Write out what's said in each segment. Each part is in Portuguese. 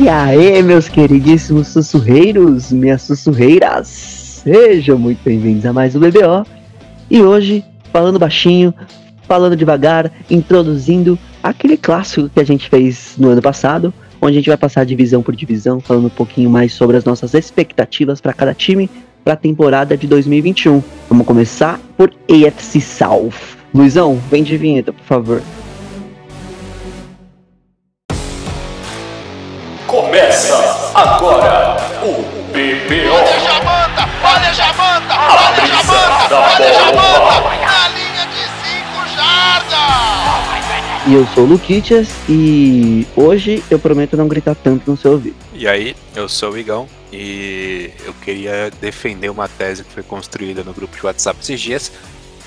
E aí, meus queridíssimos sussurreiros, minhas sussurreiras, sejam muito bem-vindos a mais um BBO. E hoje, falando baixinho, falando devagar, introduzindo aquele clássico que a gente fez no ano passado, onde a gente vai passar divisão por divisão, falando um pouquinho mais sobre as nossas expectativas para cada time para a temporada de 2021. Vamos começar por AFC South. Luizão, vem de vinheta, por favor. Começa agora o BBO. Olha Jamanta, olha Jamanta, olha Jamanta, olha Jamanta, na linha de 5 jardas. E eu sou o Luquitas e hoje eu prometo não gritar tanto no seu ouvido. E aí, eu sou o Igão e eu queria defender uma tese que foi construída no grupo de WhatsApp esses dias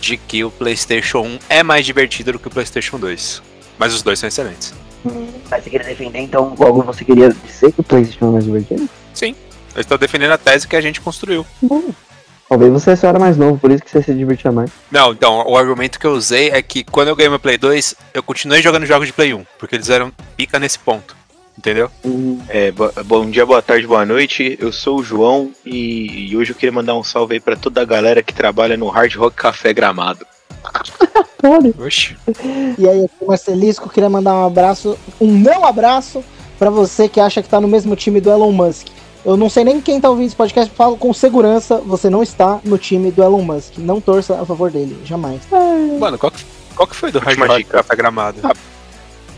de que o PlayStation 1 é mais divertido do que o PlayStation 2. Mas os dois são excelentes. Mas você queria defender então logo você queria dizer que o PlayStation é mais divertido? Sim, eu estou defendendo a tese que a gente construiu. Bom. Talvez você só era mais novo, por isso que você se divertia mais. Não, então, o argumento que eu usei é que quando eu ganhei meu Play 2, eu continuei jogando jogos de Play 1, porque eles eram pica nesse ponto. Entendeu? É, bo- bom dia, boa tarde, boa noite. Eu sou o João e, e hoje eu queria mandar um salve aí pra toda a galera que trabalha no Hard Rock Café Gramado. Oxi. E aí, aqui o Marcelisco queria mandar um abraço, um não abraço, pra você que acha que tá no mesmo time do Elon Musk. Eu não sei nem quem tá ouvindo esse podcast, falo com segurança, você não está no time do Elon Musk. Não torça a favor dele, jamais. Mano, qual que, qual que foi do Hard Rock. Café Gramado?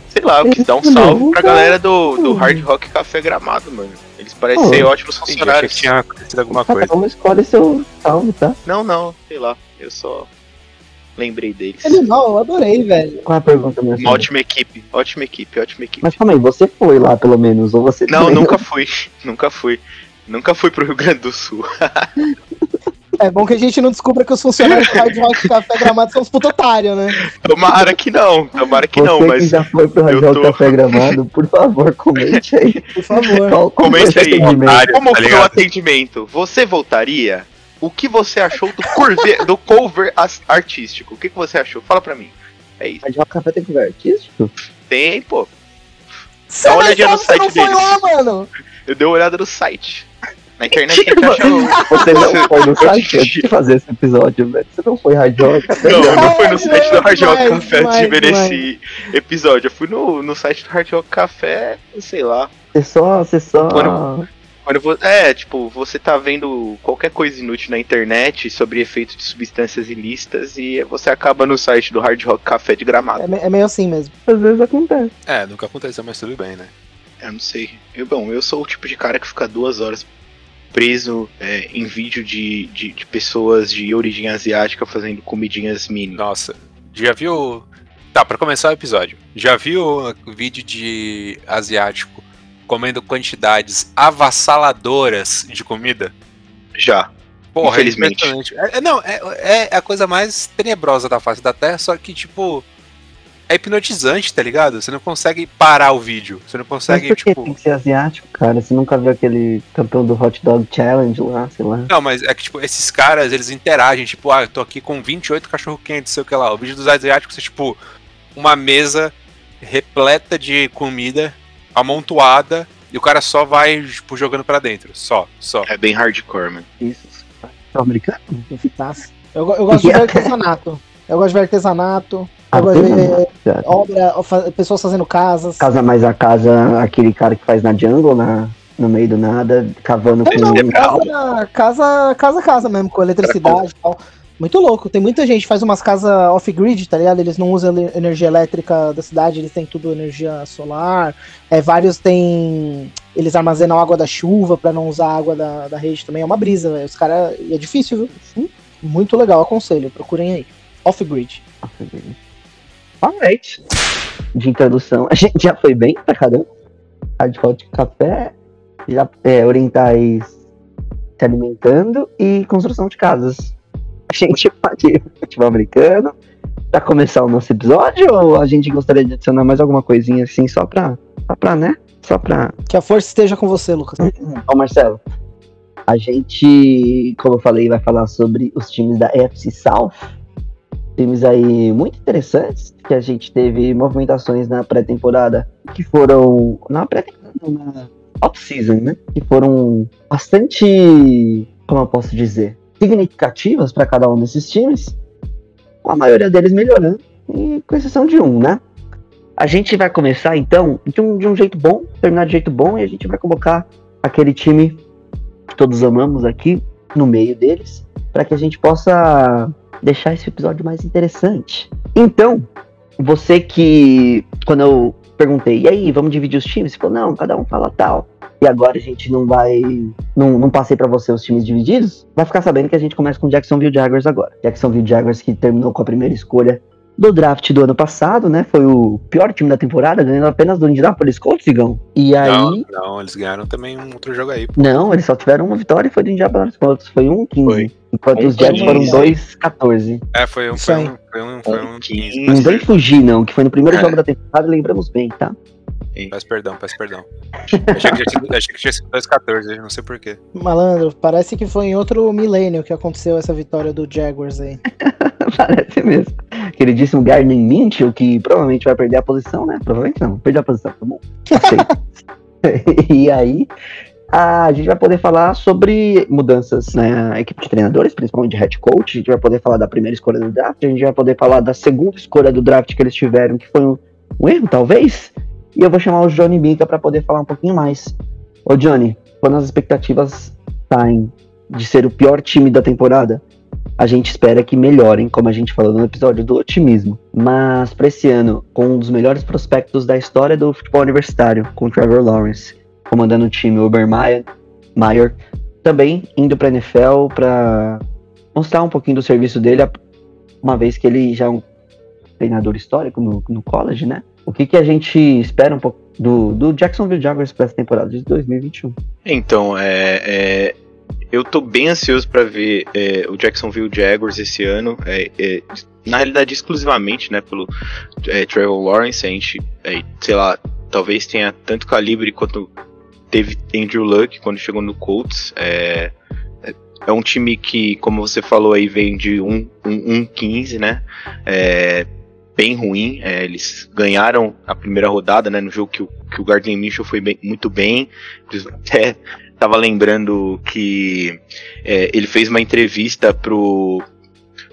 Sei lá, eu quis dar um salve pra galera do, do Hard Rock Café Gramado, mano. Eles parecem Oh. ser ótimos funcionários. que tinha acontecido alguma Cada coisa. um escolhe seu salve, tá? Não, não, sei lá. Eu só lembrei deles. Animal, eu adorei, velho. Qual é a pergunta, minha Uma ótima equipe, ótima equipe, ótima equipe. Mas calma aí, você foi lá pelo menos, ou você Não, nunca fui. Nunca fui. Nunca fui pro Rio Grande do Sul. É bom que a gente não descubra que os funcionários do Hard Rock Café Gramado são os puto otário, né? Tomara que não, tomara que Você não, que mas já foi pro eu Radial tô- Café Gramado, por favor, comente aí. Por favor. Qual, o aí, otário. Como tá foi o atendimento? Você voltaria? O que você achou do cover, do cover as- artístico? O que, que você achou? Fala pra mim. É isso. Radial Café tem cover artístico? Tem, pô. Você uma não olhadinha no site você não deles. foi lá, mano. Eu dei uma olhada no site. Na internet o... Você não foi no site antes de fazer esse episódio, velho. Você não foi Café Não, eu Gramado. não fui no site do Hard Rock Café antes de ver esse episódio. Eu fui no, no site do Hard Rock Café, sei lá. Você só, você só... Quando- é, tipo, você tá vendo qualquer coisa inútil na internet sobre efeitos de substâncias ilícitas e você acaba no site do Hard Rock Café de Gramado. É, é meio assim mesmo. Às vezes acontece. É, nunca aconteceu, mas tudo bem, né? Eu não sei. Eu, bom, eu sou o tipo de cara que fica duas horas preso é, em vídeo de, de, de pessoas de origem asiática fazendo comidinhas mini. Nossa, já viu. Tá, pra começar o episódio. Já viu o vídeo de asiático comendo quantidades avassaladoras de comida? Já. Porra, é Infelizmente. É, é- não, é, é a coisa mais tenebrosa da face da Terra, só que, tipo, é hipnotizante, tá ligado? Você não consegue parar o vídeo. Você não Mas consegue, por que tipo. tem que ser asiático, cara? Você nunca viu aquele campeão do Hot Dog Challenge lá, sei lá? Não, mas é que, tipo, esses caras, eles interagem, tipo, ah, eu tô aqui com 28 cachorro-quentes, sei o que lá. O vídeo dos asiáticos é, tipo, uma mesa repleta de comida, amontoada, e o cara só vai, tipo, jogando pra dentro. Só, só. É bem hardcore, mano. Isso. É americano? Eu, eu gosto de ver artesanato. Eu gosto de ver artesanato. Eu gosto de ver obra, pessoas fazendo casas. Casa mais a casa, aquele cara que faz na jungle, na, no meio do nada, cavando É, não, com. casa, casa, casa, casa mesmo, com eletricidade e tal. Muito louco. Tem muita gente que faz umas casas off-grid, tá ligado? Eles não usam energia elétrica da cidade, eles têm tudo energia solar. É, vários têm. Eles armazenam água da chuva pra não usar a água da, da rede também. É uma brisa, velho. Os caras. E é difícil, viu? Sim. Muito legal, aconselho. Procurem aí. Off-grid. Alright. De introdução, a gente já foi bem pra caramba. Hard Hot Café, já é, orientais se alimentando e construção de casas. Gente pode futebol americano pra começar o nosso episódio ou a gente gostaria de adicionar mais alguma coisinha assim só pra, só pra né? Só pra Que a força esteja com você, Lucas. Ó, Marcelo, a gente, como eu falei, vai falar sobre os times da FC South. Times aí muito interessantes, que a gente teve movimentações na pré-temporada, que foram. Na pré-temporada, na, off-season, né? Que foram bastante, como eu posso dizer, significativas para cada um desses times. Com a maioria deles melhorando, e com exceção de um, né? A gente vai começar então de um, de um jeito bom, terminar de jeito bom, e a gente vai colocar aquele time que todos amamos aqui no meio deles, para que a gente possa deixar esse episódio mais interessante. Então, você que, quando eu perguntei, e aí, vamos dividir os times? Você falou, não, cada um fala tal. E agora a gente não vai. Não, não passei para você os times divididos. Vai ficar sabendo que a gente começa com Jacksonville Jaguars agora. Jacksonville Jaguars que terminou com a primeira escolha do draft do ano passado, né? Foi o pior time da temporada, ganhando apenas do Indianapolis Colts, Igão. E aí. Não, não, eles ganharam também um outro jogo aí. pô. Não, eles só tiveram uma vitória e foi do Indianapolis Colts. Foi um 15. Foi. Enquanto Um os Jets 15. foram 2-14. É, foi um, Isso foi um, foi um, foi 15. 15. Não vem fugir, não, que foi no primeiro É. jogo da temporada, lembramos bem, tá? Peço perdão, peço perdão. Achei que, tinha sido- achei que tinha sido 2-14, não sei porquê. Malandro, parece que foi em outro milênio que aconteceu essa vitória do Jaguars aí. Parece mesmo. Queridíssimo Gardner Minshew, que provavelmente vai perder a posição, né? Provavelmente não, perder a posição, tá bom. Aceito. e aí, a gente vai poder falar sobre mudanças na equipe de treinadores, principalmente de head coach. A gente vai poder falar da primeira escolha do draft, a gente vai poder falar da segunda escolha do draft que eles tiveram, que foi um, um erro, talvez. E eu vou chamar o Johnny Mika para poder falar um pouquinho mais. Ô, Johnny, quando as expectativas saem de ser o pior time da temporada, a gente espera que melhorem, como a gente falou no episódio do otimismo. Mas para esse ano, com um dos melhores prospectos da história do futebol universitário, com Trevor Lawrence, comandando o time Urban Meyer, Meyer também indo para NFL para mostrar um pouquinho do serviço dele, uma vez que ele já é um treinador histórico no, no college, né? O que, que a gente espera um pouco do, do Jacksonville Jaguars para essa temporada de 2021? Então, é, é, eu tô bem ansioso para ver é, o Jacksonville Jaguars esse ano. é, é, na realidade, exclusivamente, né, pelo é, Trevor Lawrence. A gente, é, sei lá, talvez tenha tanto calibre quanto teve Andrew Luck quando chegou no Colts. É, é- é um time que, como você falou aí, vem de 1-15, um, um, um 15, né? É, bem ruim. é, eles ganharam a primeira rodada, né? No jogo que o, que o Gardner Minshew foi bem- muito bem. Até tava lembrando que é, ele fez uma entrevista pro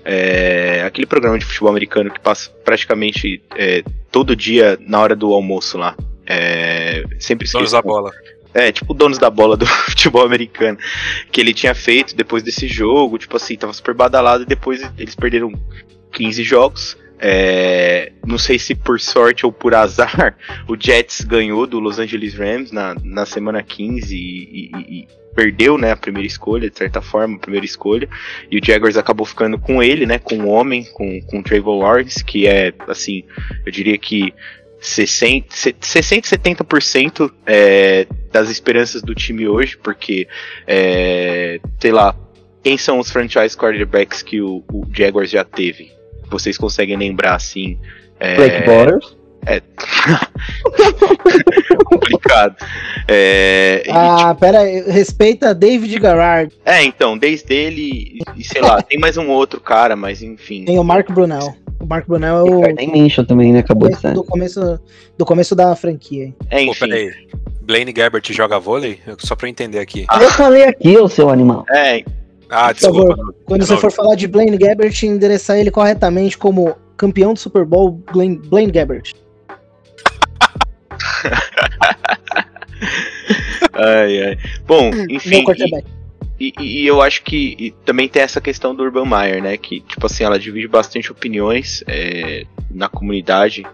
é, aquele programa de futebol americano que passa praticamente é, todo dia na hora do almoço lá. É, sempre Donos esqueço. da bola. É, tipo donos da bola do futebol americano. Que ele tinha feito depois desse jogo, tipo assim, tava super badalado e depois eles perderam 15 jogos. É, não sei se por sorte ou por azar, o Jets ganhou do Los Angeles Rams na, na semana 15 e, e- e perdeu né, a primeira escolha, de certa forma, a primeira escolha. E o Jaguars acabou ficando com ele, né, com o homem, com, com o Trevor Lawrence, que é, assim, eu diria que 60, 60 70% é, das esperanças do time hoje, porque, é, sei lá, quem são os franchise quarterbacks que o, o Jaguars já teve? Vocês conseguem lembrar assim? É, Blake Borders. complicado. É, e, Ah, pera aí, respeita David Garrard. é, então, desde ele, e sei lá, tem mais um outro cara, mas enfim. Tem o Mark Brunel. O Mark Brunel é o Tem Minshew também, né? Acabou de sair. do começo, do começo da franquia. hein? É, Pô, enfim. peraí. Blaine Gabbert joga vôlei? Só pra eu entender aqui. Eu falei aqui, ô seu animal. É, Ah, Por desculpa. Quando você Não, for falar de Blaine Gabbert, endereçar ele corretamente como campeão do Super Bowl, Blaine, Blaine Gabbert. ai, ai. Bom, Meu enfim. E, e- e eu acho que também tem essa questão do Urban Meyer, né? Que, tipo assim, ela divide bastante opiniões é, na comunidade,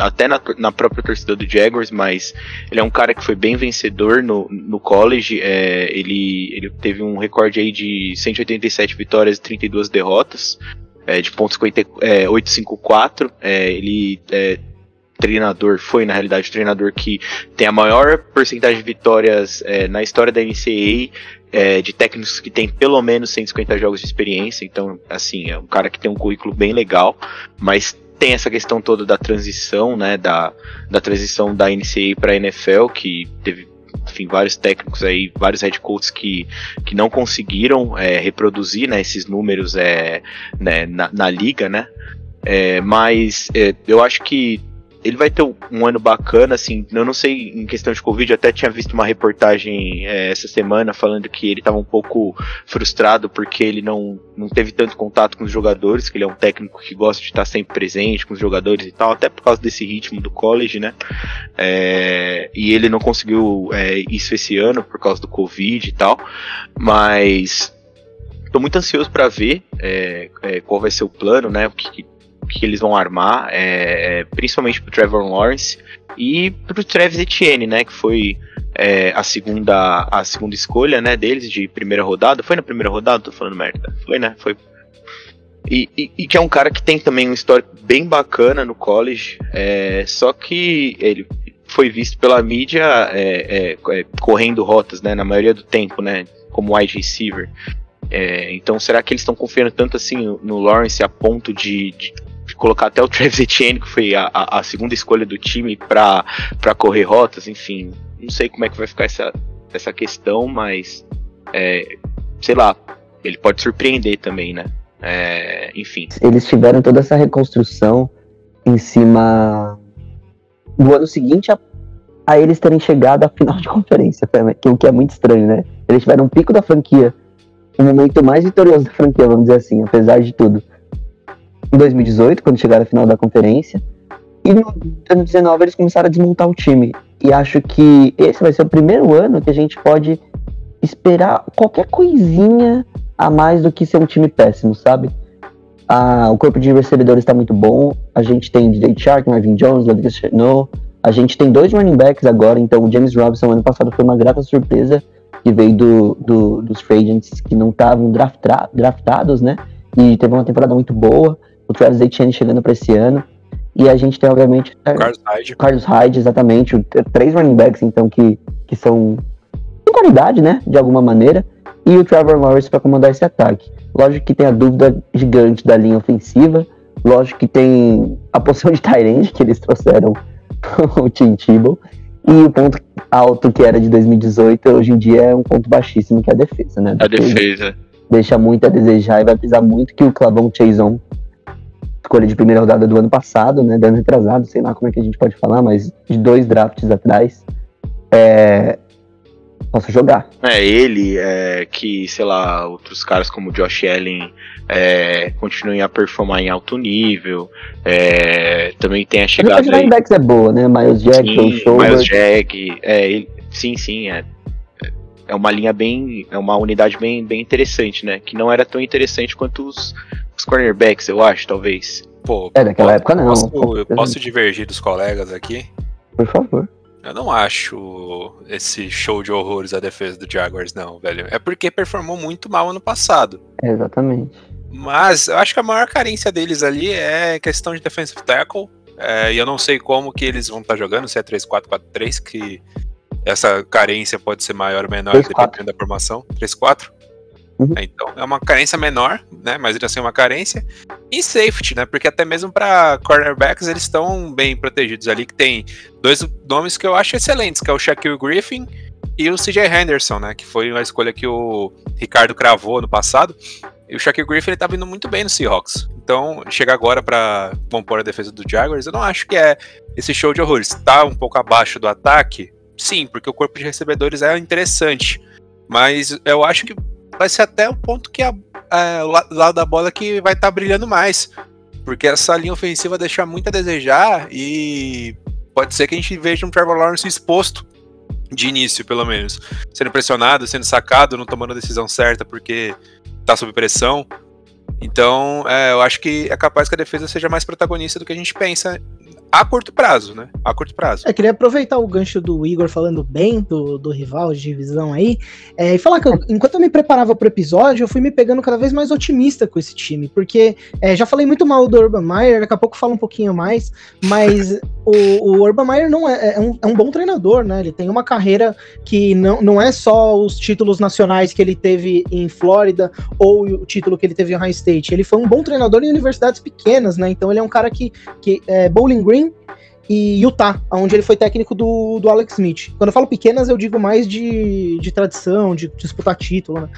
até na, na própria torcida do Jaguars, mas ele é um cara que foi bem vencedor no, no college. é, ele, ele teve um recorde aí de 187 vitórias e 32 derrotas, é, de pontos 50 é, 854. É, ele é treinador, foi na realidade o treinador que tem a maior porcentagem de vitórias é, na história da NCAA é, de técnicos que tem pelo menos 150 jogos de experiência, então, assim, é um cara que tem um currículo bem legal, mas tem essa questão toda da transição, né, da, da transição da NCAA para a NFL, que teve, enfim, vários técnicos aí, vários head coaches que, que não conseguiram é, reproduzir, né, esses números é, né, na, na liga, né, é, mas é, eu acho que ele vai ter um ano bacana, assim, eu não sei em questão de Covid, eu até tinha visto uma reportagem é, essa semana falando que ele estava um pouco frustrado porque ele não, não teve tanto contato com os jogadores, que ele é um técnico que gosta de estar sempre presente com os jogadores e tal, até por causa desse ritmo do college, né? É, e ele não conseguiu é, isso esse ano por causa do Covid e tal, mas tô muito ansioso para ver é, é, qual vai ser o plano, né? O que, que eles vão armar, é, principalmente pro Trevor Lawrence e pro Travis Etienne, né, que foi é, a segunda a segunda escolha, né, deles de primeira rodada. Foi na primeira rodada? Tô falando merda. Foi, né? Foi. E, e, e que é um cara que tem também um histórico bem bacana no college, é, só que ele foi visto pela mídia é, é, é correndo rotas, né, na maioria do tempo, né, como wide receiver. É, então, será que eles estão confiando tanto assim no Lawrence a ponto de, de colocar até o Travis Etienne, que foi a, a, segunda escolha do time para correr rotas, enfim. Não sei como é que vai ficar essa, essa questão, mas é, sei lá, ele pode surpreender também, né? É, enfim. Eles tiveram toda essa reconstrução em cima do ano seguinte a, a eles terem chegado à final de conferência, que, o que é muito estranho, né? Eles tiveram um pico da franquia, o momento mais vitorioso da franquia, vamos dizer assim, apesar de tudo em 2018, quando chegaram à final da conferência. E no ano 19 eles começaram a desmontar o time. E acho que esse vai ser o primeiro ano que a gente pode esperar qualquer coisinha a mais do que ser um time péssimo, sabe? Ah, o corpo de recebedores está muito bom. A gente tem DJ Shark, Marvin Jones, Laviska Chenault. A gente tem dois running backs agora, então o James Robinson ano passado foi uma grata surpresa que veio do, do dos free agents que não estavam draftados, né? E teve uma temporada muito boa o Travis Etienne chegando para esse ano. E a gente tem, obviamente, é, Carlos Hyde. Carlos Hyde, exatamente. O, três running backs, então, que, que são de qualidade, né? De alguma maneira. E o Trevor Lawrence para comandar esse ataque. Lógico que tem a dúvida gigante da linha ofensiva. Lógico que tem a posição de Tyrande que eles trouxeram o Tim Tebow. E o ponto alto que era de 2018, hoje em dia é um ponto baixíssimo, que é a defesa, né? A defesa. Deixa muito a desejar e vai precisar muito que o Clavão Chason escolha de primeira rodada do ano passado, né? Do ano retrasado, sei lá como é que a gente pode falar, mas de dois drafts atrás. É, possa jogar. É, ele, é, que, sei lá, outros caras como Josh Allen é, continuem a performar em alto nível. É, também tem a chegada. A aí... é boa, né? Miles Jack, sim, Miles Jack, é, ele, sim, sim, é. É uma linha bem. É uma unidade bem, bem interessante, né? Que não era tão interessante quanto os, os cornerbacks, eu acho, talvez. Pô, é, daquela época não. Posso, eu posso divergir dos colegas aqui? Por favor. Eu não acho esse show de horrores a defesa do Jaguars, não, velho. É porque performou muito mal ano passado. É, exatamente. Mas eu acho que a maior carência deles ali é questão de defensive tackle. É, e eu não sei como que eles vão estar tá jogando, se é 3-4-4-3, que essa carência pode ser maior ou menor 3, dependendo da formação. 3-4? Uhum. É, então, é uma carência menor, né? Mas ainda assim é uma carência. E safety, né? Porque até mesmo para cornerbacks eles estão bem protegidos ali, que tem dois nomes que eu acho excelentes, que é o Shaquille Griffin e o CJ Henderson, né? Que foi uma escolha que o Ricardo cravou no passado. E o Shaquille Griffin ele tá vindo muito bem no Seahawks. Então, chegar agora para compor a defesa do Jaguars, eu não acho que é esse show de horrores. Tá um pouco abaixo do ataque? Sim, porque o corpo de recebedores é interessante. Mas eu acho que vai ser até o ponto que a, a, o lado da bola que vai estar tá brilhando mais. Porque essa linha ofensiva deixa muito a desejar e pode ser que a gente veja um Trevor Lawrence exposto de início, pelo menos. Sendo pressionado, sendo sacado, não tomando a decisão certa porque tá sob pressão. Então, é, eu acho que é capaz que a defesa seja mais protagonista do que a gente pensa a curto prazo, né? A curto prazo. Eu queria aproveitar o gancho do Igor falando bem do, do rival de divisão aí, é, e falar que eu, enquanto eu me preparava pro episódio, eu fui me pegando cada vez mais otimista com esse time, porque é, já falei muito mal do Urban Meyer, daqui a pouco falo um pouquinho mais, mas o, o Urban Meyer não é, é, um, é um bom treinador, né? Ele tem uma carreira que não, não é só os títulos nacionais que ele teve em Flórida ou o título que ele teve em High State. Ele foi um bom treinador em universidades pequenas, né? Então ele é um cara que, que é, Bowling Green e Utah, onde ele foi técnico do, do Alex Smith. Quando eu falo pequenas, eu digo mais de, de tradição, de disputar título, né?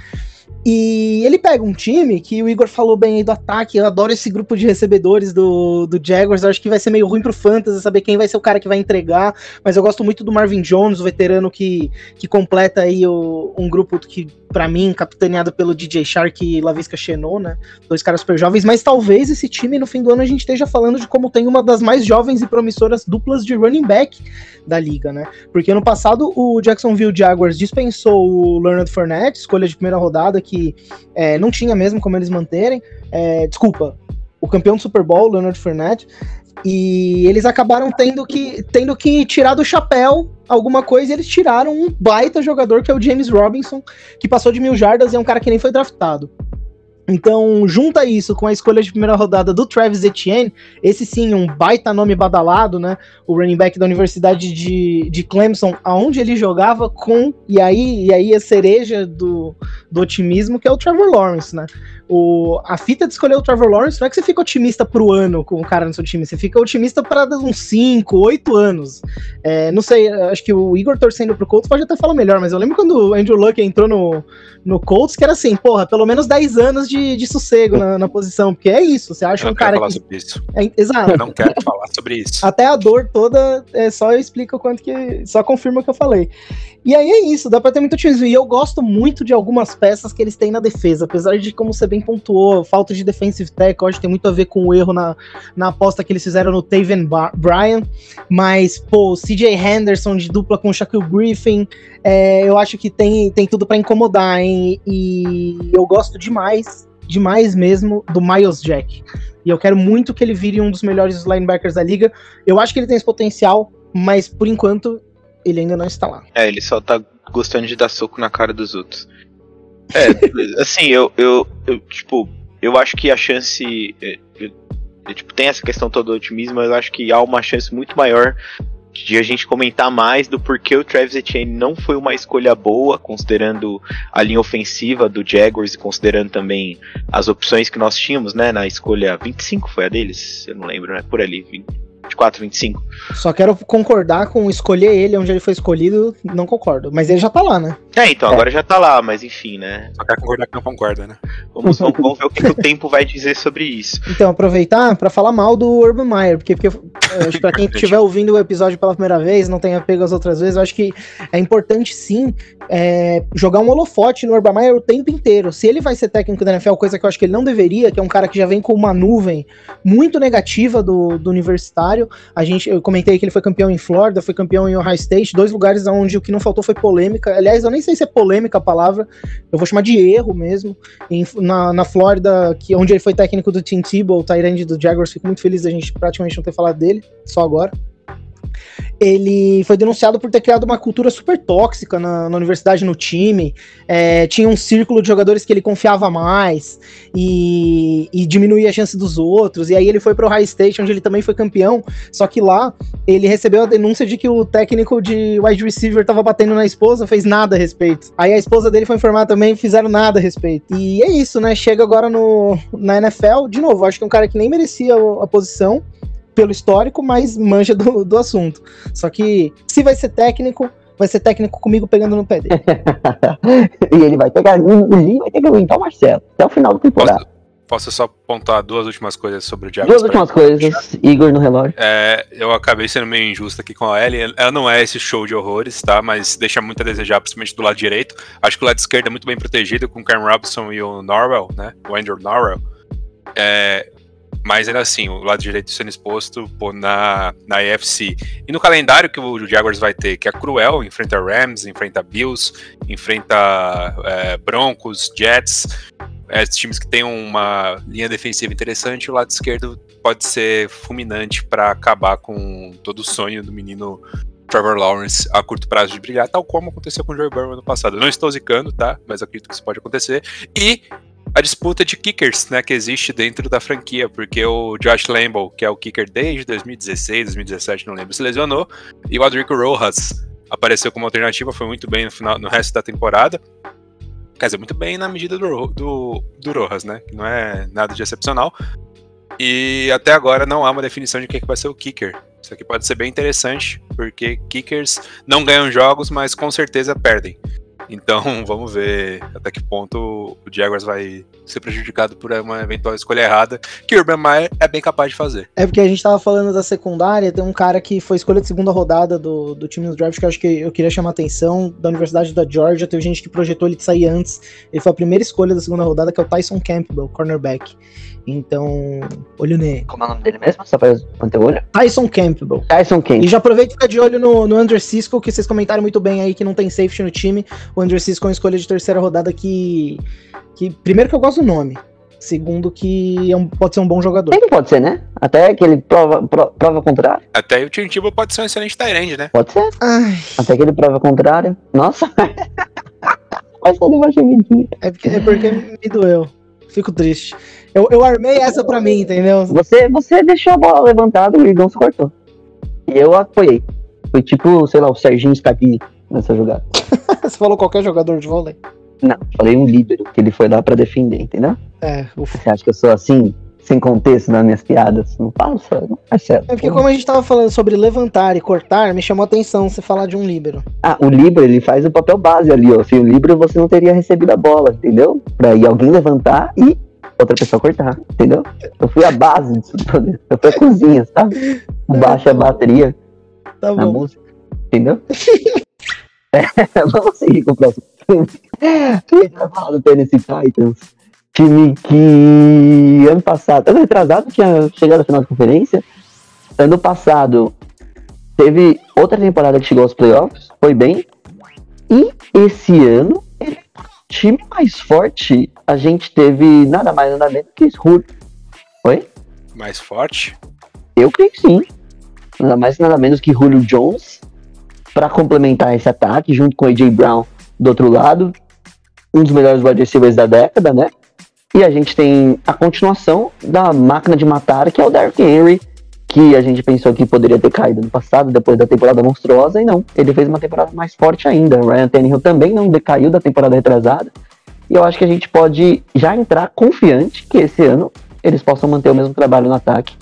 E ele pega um time que o Igor falou bem aí do ataque. Eu adoro esse grupo de recebedores do, do Jaguars. Acho que vai ser meio ruim pro Fantasy saber quem vai ser o cara que vai entregar. Mas eu gosto muito do Marvin Jones, o veterano que, que completa aí o, um grupo que, para mim, capitaneado pelo DJ Shark e Lavisca Chenot, né? Dois caras super jovens. Mas talvez esse time no fim do ano a gente esteja falando de como tem uma das mais jovens e promissoras duplas de running back da liga, né? Porque ano passado o Jacksonville Jaguars dispensou o Leonard Fournette, escolha de primeira rodada, que é, não tinha mesmo como eles manterem. É, desculpa, o campeão do Super Bowl, Leonard Fournette, e eles acabaram tendo que, tendo que tirar do chapéu alguma coisa e eles tiraram um baita jogador que é o James Robinson, que passou de mil jardas e é um cara que nem foi draftado. Então, junta isso com a escolha de primeira rodada do Travis Etienne, esse sim, um baita nome badalado, né? O running back da Universidade de, de Clemson, aonde ele jogava com, e aí, e aí a cereja do, do otimismo, que é o Trevor Lawrence, né? O, a fita de escolher o Trevor Lawrence não é que você fica otimista pro ano com o cara no seu time, você fica otimista para uns 5, 8 anos. É, não sei, acho que o Igor torcendo pro Colts pode até falar melhor, mas eu lembro quando o Andrew Luck entrou no, no Colts, que era assim, porra, pelo menos 10 anos de, de sossego na, na posição, porque é isso, você acha Eu não um quero cara falar que. sobre isso. É, exato. Eu não quero falar sobre isso. Até a dor toda, é só eu explico o quanto que. Só confirma o que eu falei. E aí é isso, dá pra ter muito otimismo. E eu gosto muito de algumas peças que eles têm na defesa, apesar de, como você bem pontuou, falta de defensive tackle, acho que tem muito a ver com o erro na, na aposta que eles fizeram no Taven Bryan. Mas, pô, CJ Henderson de dupla com o Shaquille Griffin, é, eu acho que tem, tem tudo pra incomodar, hein? E eu gosto demais, demais mesmo, do Miles Jack. E eu quero muito que ele vire um dos melhores linebackers da liga. Eu acho que ele tem esse potencial, mas por enquanto ele ainda não está lá. É, ele só tá gostando de dar soco na cara dos outros. É, assim, eu, eu, eu, tipo, eu acho que a chance. é, eu- eu, tipo, tem essa questão toda do otimismo, mas eu acho que há uma chance muito maior de a gente comentar mais do porquê o Travis Etienne não foi uma escolha boa, considerando a linha ofensiva do Jaguars e considerando também as opções que nós tínhamos, né, na escolha 25 foi a deles? Eu não lembro, né, por ali, 24, 25. Só quero concordar com escolher ele onde ele foi escolhido, não concordo. Mas ele já tá lá, né? É, então, agora já tá lá, mas enfim, né, Só quero concordar que não concorda, né? vamos, vamos, vamos ver o que, que o tempo vai dizer sobre isso. Então, aproveitar pra falar mal do Urban Meyer, porque, porque pra quem estiver ouvindo o episódio pela primeira vez, não tenha pego as outras vezes, eu acho que é importante sim é, jogar um holofote no Urban Meyer o tempo inteiro. Se ele vai ser técnico da NFL, coisa que eu acho que ele não deveria, que é um cara que já vem com uma nuvem muito negativa do, do universitário. A gente, eu comentei que ele foi campeão em Florida, foi campeão em Ohio State, dois lugares onde o que não faltou foi polêmica. Aliás, eu nem sei se é polêmica a palavra, eu vou chamar de erro mesmo. Em- na, na Flórida, que, onde ele foi técnico do Tim Tebow, o Tyrande do Jaguars, fico muito feliz da gente praticamente não ter falado dele, só agora. Ele foi denunciado por ter criado uma cultura super tóxica na, na universidade, no time. É, tinha um círculo de jogadores que ele confiava mais e, e diminuía a chance dos outros. E aí ele foi pro High State, onde ele também foi campeão. Só que lá ele recebeu a denúncia de que o técnico de wide receiver tava batendo na esposa, fez nada a respeito. Aí a esposa dele foi informada também, fizeram nada a respeito. E é isso, né? Chega agora no, na NFL, de novo, acho que é um cara que nem merecia a posição pelo histórico, mas manja do, do assunto. Só que se vai ser técnico, vai ser técnico comigo pegando no pé dele. e ele vai pegar, ele vai ter que aguentar o Marcelo até o final da temporada. Posso, posso só pontuar duas últimas coisas sobre o Duas Jaguars? últimas coisas, Igor no relógio. É, eu acabei sendo meio injusto aqui com a Ellie. Ela não é esse show de horrores, tá? Mas deixa muito a desejar, principalmente do lado direito. Acho que o lado esquerdo é muito bem protegido com o Karen Robinson e o Norwell, né? O Andrew Norwell. É, mas ainda assim, o lado direito sendo exposto pô, na, na AFC. E no calendário que o Jaguars vai ter, que é cruel, enfrenta Rams, enfrenta Bills, enfrenta é, Broncos, Jets, é, times que têm uma linha defensiva interessante, o lado esquerdo pode ser fulminante para acabar com todo o sonho do menino Trevor Lawrence a curto prazo de brilhar, tal como aconteceu com o Joe Burrow ano passado. Não estou zicando, tá? Mas acredito que isso pode acontecer. E a disputa de kickers, né, que existe dentro da franquia, porque o Josh Lambo, que é o kicker desde 2016, 2017, não lembro, se lesionou, e o Adrico Rojas apareceu como alternativa, foi muito bem no final, no resto da temporada. Quer dizer, muito bem na medida do, do, do Rojas, né? Que não é nada de excepcional. E até agora não há uma definição de quem que vai ser o kicker. Isso aqui pode ser bem interessante, porque kickers não ganham jogos, mas com certeza perdem. Então vamos ver até que ponto o Jaguars vai ser prejudicado por uma eventual escolha errada, que o Urban Meyer é bem capaz de fazer. É porque a gente tava falando da secundária, tem um cara que foi escolha de segunda rodada do, do time do draft que eu acho que eu queria chamar a atenção, da Universidade da Georgia, teve gente que projetou ele de sair antes, ele foi a primeira escolha da segunda rodada, que é o Tyson Campbell, cornerback. Então, olho nele. Como é o nome dele mesmo? Só pra manter o olho? Tyson Campbell. Tyson E Kane. já aproveita e fica de olho no, no Andrew Cisco, que vocês comentaram muito bem aí que não tem safety no time. O Andrew Cisco é uma escolha de terceira rodada que. que primeiro que eu gosto do nome. Segundo que é um- pode ser um bom jogador. Sempre pode ser, né? Até que ele prova, pro- prova o contrário. Até aí o Tim Tebow pode ser um excelente Tyrande, né? Pode ser. Ai, Até que ele prova contrário. Nossa. Mas eu uma gemidinha. é porque, é porque me doeu. Fico triste. Eu, eu armei essa pra mim, entendeu? Você, você deixou a bola levantada e o Igão se cortou. E eu apoiei. Foi tipo, sei lá, o Serginho Scapini nessa jogada. Você falou qualquer jogador de vôlei? Não, falei um líbero, que ele foi lá pra defender, entendeu? É, ufa. Você acha que eu sou assim, sem contexto nas minhas piadas? Não só, não é sério. É porque como a gente tava falando sobre levantar e cortar, me chamou a atenção você falar de um líbero. Ah, o Libra, ele faz o papel base ali, ó. Sem o Libra, você não teria recebido a bola, entendeu? Pra ir alguém levantar e outra pessoa cortar, entendeu? Eu fui a base disso tudo. Eu fui a cozinha, sabe? O baixo é a bateria Tá na bom. música, entendeu? É, vamos seguir com o próximo time. A gente vai falar do Tennessee Titans. Time que ano passado, ano retrasado, tinha chegado à final de conferência. Ano passado teve outra temporada que chegou aos playoffs, foi bem. E esse ano, ele é o time mais forte. A gente teve nada mais nada menos que Hulk. Oi? Mais forte. Eu creio que sim. Nada mais nada menos que Julio Jones para complementar esse ataque, junto com AJ Brown do outro lado. Um dos melhores wide receivers da década, né? E a gente tem a continuação da máquina de matar, que é o Derrick Henry, que a gente pensou que poderia ter caído no passado, depois da temporada monstruosa, e não. Ele fez uma temporada mais forte ainda. O Ryan Tannehill também não decaiu da temporada retrasada. E eu acho que a gente pode já entrar confiante que esse ano eles possam manter o mesmo trabalho no ataque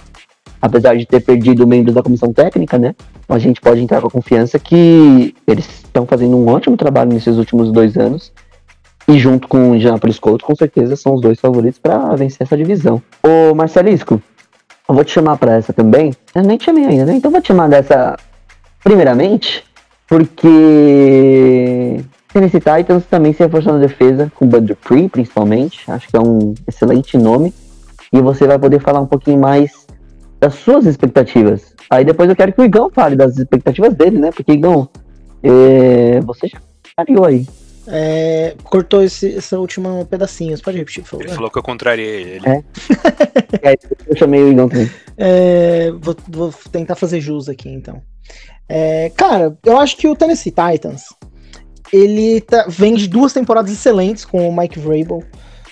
apesar de ter perdido membros da comissão técnica, né? A gente pode entrar com a confiança que eles estão fazendo um ótimo trabalho nesses últimos dois anos. E junto com o Indianapolis Colts, com certeza são os dois favoritos para vencer essa divisão. Ô Marcelisco, eu vou te chamar para essa também. Eu nem te chamei ainda, né? Então vou te chamar dessa primeiramente, porque Tennessee Titans também se reforçou na defesa, com Bud Dupree principalmente. Acho que é um excelente nome. E você vai poder falar um pouquinho mais das suas expectativas. Aí depois eu quero que o Igão fale das expectativas dele, né? Porque, Igão, é, você já variou aí. É, cortou esse, esse último pedacinho. Você pode repetir, por Ele favor? falou que eu contrariei ele. É. E aí eu chamei o Igão também. É, vou, vou tentar fazer jus aqui, então. É, cara, eu acho que o Tennessee Titans ele tá- vem de duas temporadas excelentes com o Mike Vrabel.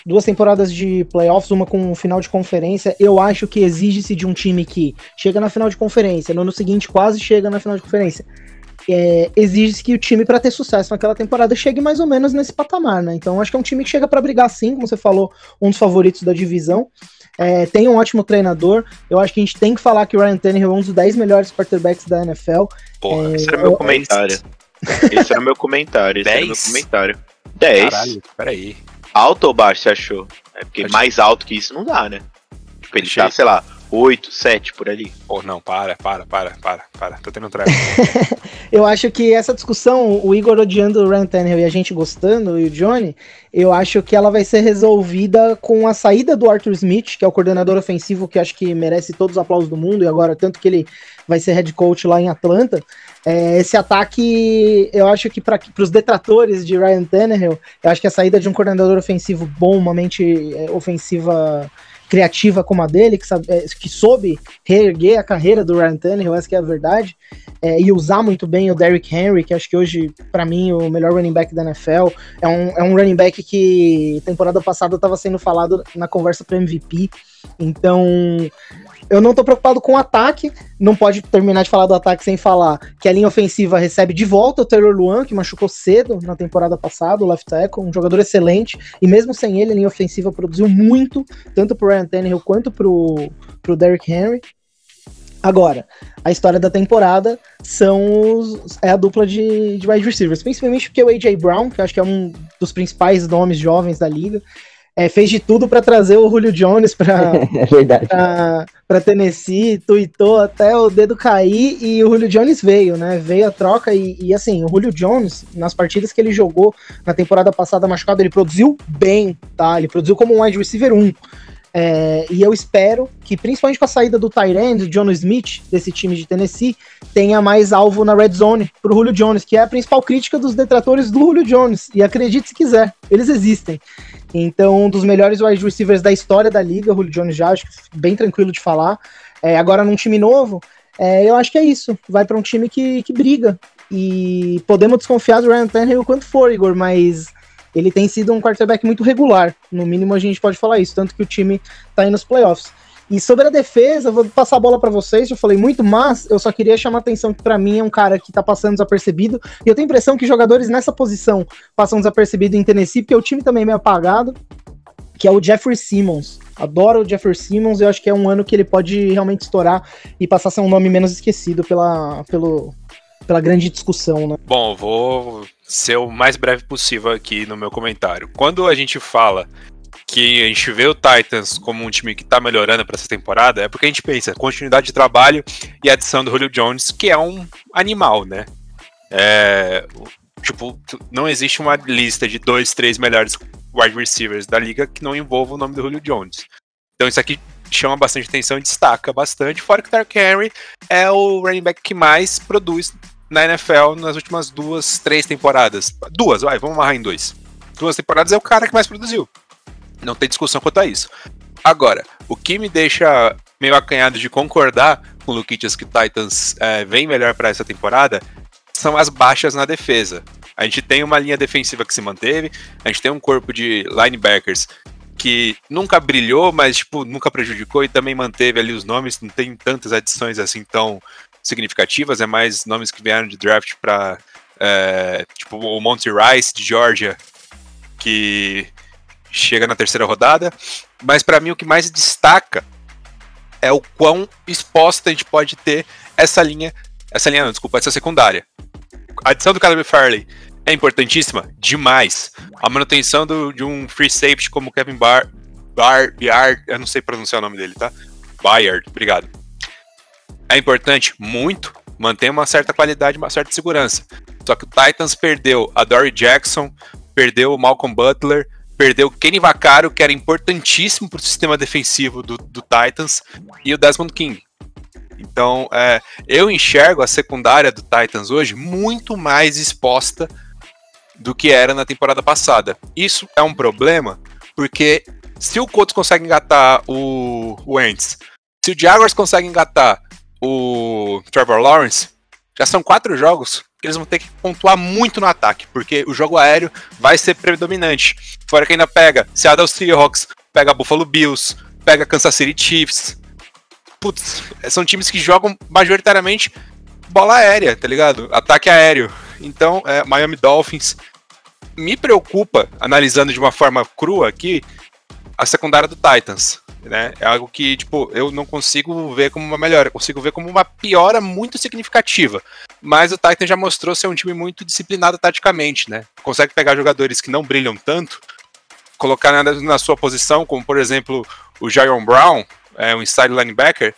Duas temporadas de playoffs, uma com um final de conferência. Eu acho que exige-se de um time que chega na final de conferência, no ano seguinte quase chega na final de conferência. É, exige-se que o time, para ter sucesso naquela temporada, chegue mais ou menos nesse patamar, né? Então, acho que é um time que chega para brigar sim, como você falou, um dos favoritos da divisão. É, tem um ótimo treinador. Eu acho que a gente tem que falar que o Ryan Tannehill é um dos 10 melhores quarterbacks da NFL. Porra. É, Esse era meu eu- comentário. Esse era meu comentário. Esse era meu Dez? comentário. 10. Caralho, peraí. Alto ou baixo, você achou? É porque Achei. mais alto que isso não dá, né? Tipo, ele Achei. tá, sei lá, 8, 7 por ali. Pô, não, para, para, para, para, para. Tô tendo um treco. Eu acho que essa discussão, o Igor odiando o Ryan Tannehill e a gente gostando, e o Johnny, eu acho que ela vai ser resolvida com a saída do Arthur Smith, que é o coordenador ofensivo que acho que merece todos os aplausos do mundo, e agora tanto que ele vai ser head coach lá em Atlanta. É, esse ataque, eu acho que para os detratores de Ryan Tannehill, eu acho que a saída de um coordenador ofensivo bom, uma mente é, ofensiva criativa como a dele, que, sabe, é, que soube reerguer a carreira do Ryan Tannehill, essa que é a verdade, é, e usar muito bem o Derrick Henry, que acho que hoje, para mim, o melhor running back da NFL. É um, é um running back que temporada passada estava sendo falado na conversa para MVP. Então, eu não tô preocupado com o ataque. Não pode terminar de falar do ataque sem falar que a linha ofensiva recebe de volta o Taylor Luan, que machucou cedo na temporada passada, o left tackle, um jogador excelente. E mesmo sem ele, a linha ofensiva produziu muito, tanto pro Ryan Tannehill quanto pro, pro Derrick Henry. Agora, a história da temporada são os, é a dupla de, de wide receivers, principalmente porque o AJ Brown, que eu acho que é um dos principais nomes jovens da liga, é, fez de tudo para trazer o Julio Jones para É para Tennessee, tuitou até o dedo cair e o Julio Jones veio, né? Veio a troca e, e, assim, o Julio Jones, nas partidas que ele jogou na temporada passada machucado, ele produziu bem, tá? Ele produziu como um wide receiver 1. É, e eu espero que, principalmente com a saída do Tyrande, John Smith, desse time de Tennessee, tenha mais alvo na red zone pro Julio Jones, que é a principal crítica dos detratores do Julio Jones. E acredite se quiser, eles existem. Então, um dos melhores wide receivers da história da liga, o Julio Jones já, acho bem tranquilo de falar. É, agora num time novo, é, eu acho que é isso. Vai para um time que, que briga. E podemos desconfiar do Ryan Tannehill quanto for, Igor, mas ele tem sido um quarterback muito regular. No mínimo a gente pode falar isso, tanto que o time tá aí nos playoffs. E sobre a defesa, vou passar a bola para vocês, eu falei muito, mas eu só queria chamar a atenção que para mim é um cara que tá passando desapercebido, e eu tenho a impressão que jogadores nessa posição passam desapercebido em Tennessee, porque o time também é meio apagado, que é o Jeffrey Simmons. Adoro o Jeffrey Simmons, eu acho que é um ano que ele pode realmente estourar e passar a ser um nome menos esquecido pela, pelo, pela grande discussão, né? Bom, vou ser o mais breve possível aqui no meu comentário. Quando a gente fala que a gente vê o Titans como um time que tá melhorando para essa temporada, é porque a gente pensa continuidade de trabalho e adição do Julio Jones, que é um animal, né? É, tipo, não existe uma lista de dois, três melhores wide receivers da liga que não envolva o nome do Julio Jones. Então isso aqui chama bastante atenção e destaca bastante, fora que o Dark Henry é o running back que mais produz na NFL nas últimas duas, três temporadas. Duas, vai, vamos amarrar em dois. Duas temporadas é o cara que mais produziu. Não tem discussão quanto a isso. Agora, o que me deixa meio acanhado de concordar com o Luquitas que Titans é, vem melhor para essa temporada são as baixas na defesa. A gente tem uma linha defensiva que se manteve, a gente tem um corpo de linebackers que nunca brilhou, mas tipo, nunca prejudicou e também manteve ali os nomes, não tem tantas adições assim tão significativas, é mais nomes que vieram de draft para é, tipo o Monty Rice de Georgia, que chega na terceira rodada. Mas para mim o que mais destaca é o quão exposta a gente pode ter essa linha, essa linha não, desculpa, essa secundária. A adição do Caleb Farley é importantíssima demais. A manutenção do, de um free safety como Kevin Bar, Bar, Biard, eu não sei pronunciar o nome dele, tá? Bayard, obrigado. É importante muito manter uma certa qualidade, uma certa segurança. Só que o Titans perdeu a Dory Jackson, perdeu o Malcolm Butler, perdeu o Kenny Vaccaro, que era importantíssimo para o sistema defensivo do, do, Titans, e o Desmond King. Então, é, eu enxergo a secundária do Titans hoje muito mais exposta do que era na temporada passada. Isso é um problema, porque se o Colts consegue engatar o, o Ents, se o Jaguars consegue engatar o Trevor Lawrence, já são quatro jogos que eles vão ter que pontuar muito no ataque, porque o jogo aéreo vai ser predominante. Fora que ainda pega Seattle Seahawks, pega Buffalo Bills, pega Kansas City Chiefs. Putz, são times que jogam majoritariamente bola aérea, tá ligado? Ataque aéreo. Então, é, Miami Dolphins. Me preocupa, analisando de uma forma crua aqui, a secundária do Titans. Né? É algo que, tipo, eu não consigo ver como uma melhora, eu consigo ver como uma piora muito significativa. Mas o Titan já mostrou ser um time muito disciplinado taticamente, né? Consegue pegar jogadores que não brilham tanto, colocar na, na sua posição, como por exemplo o Jaron Brown, é, um inside linebacker,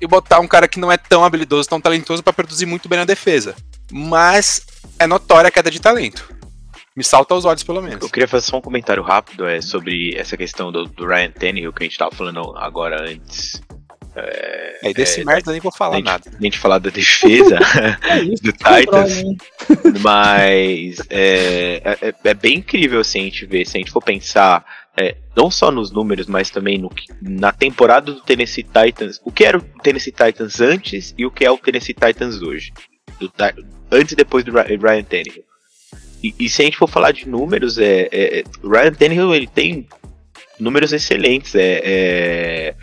e botar um cara que não é tão habilidoso, tão talentoso para produzir muito bem na defesa. Mas é notória a queda de talento me salta aos olhos, pelo menos. Eu queria fazer só um comentário rápido é, sobre essa questão do, do Ryan Tannehill que a gente tava falando agora antes. É, é desse é, merda nem vou falar a nada. A gente falar da defesa É isso, do Titans, mas é, é, é bem incrível assim, a gente ver, se a gente for pensar é, não só nos números, mas também no, na temporada do Tennessee Titans, o que era o Tennessee Titans antes e o que é o Tennessee Titans hoje, do, antes e depois do Ryan Tannehill. E, e, se a gente for falar de números, é, é, Ryan Tannehill ele tem números excelentes. É, é,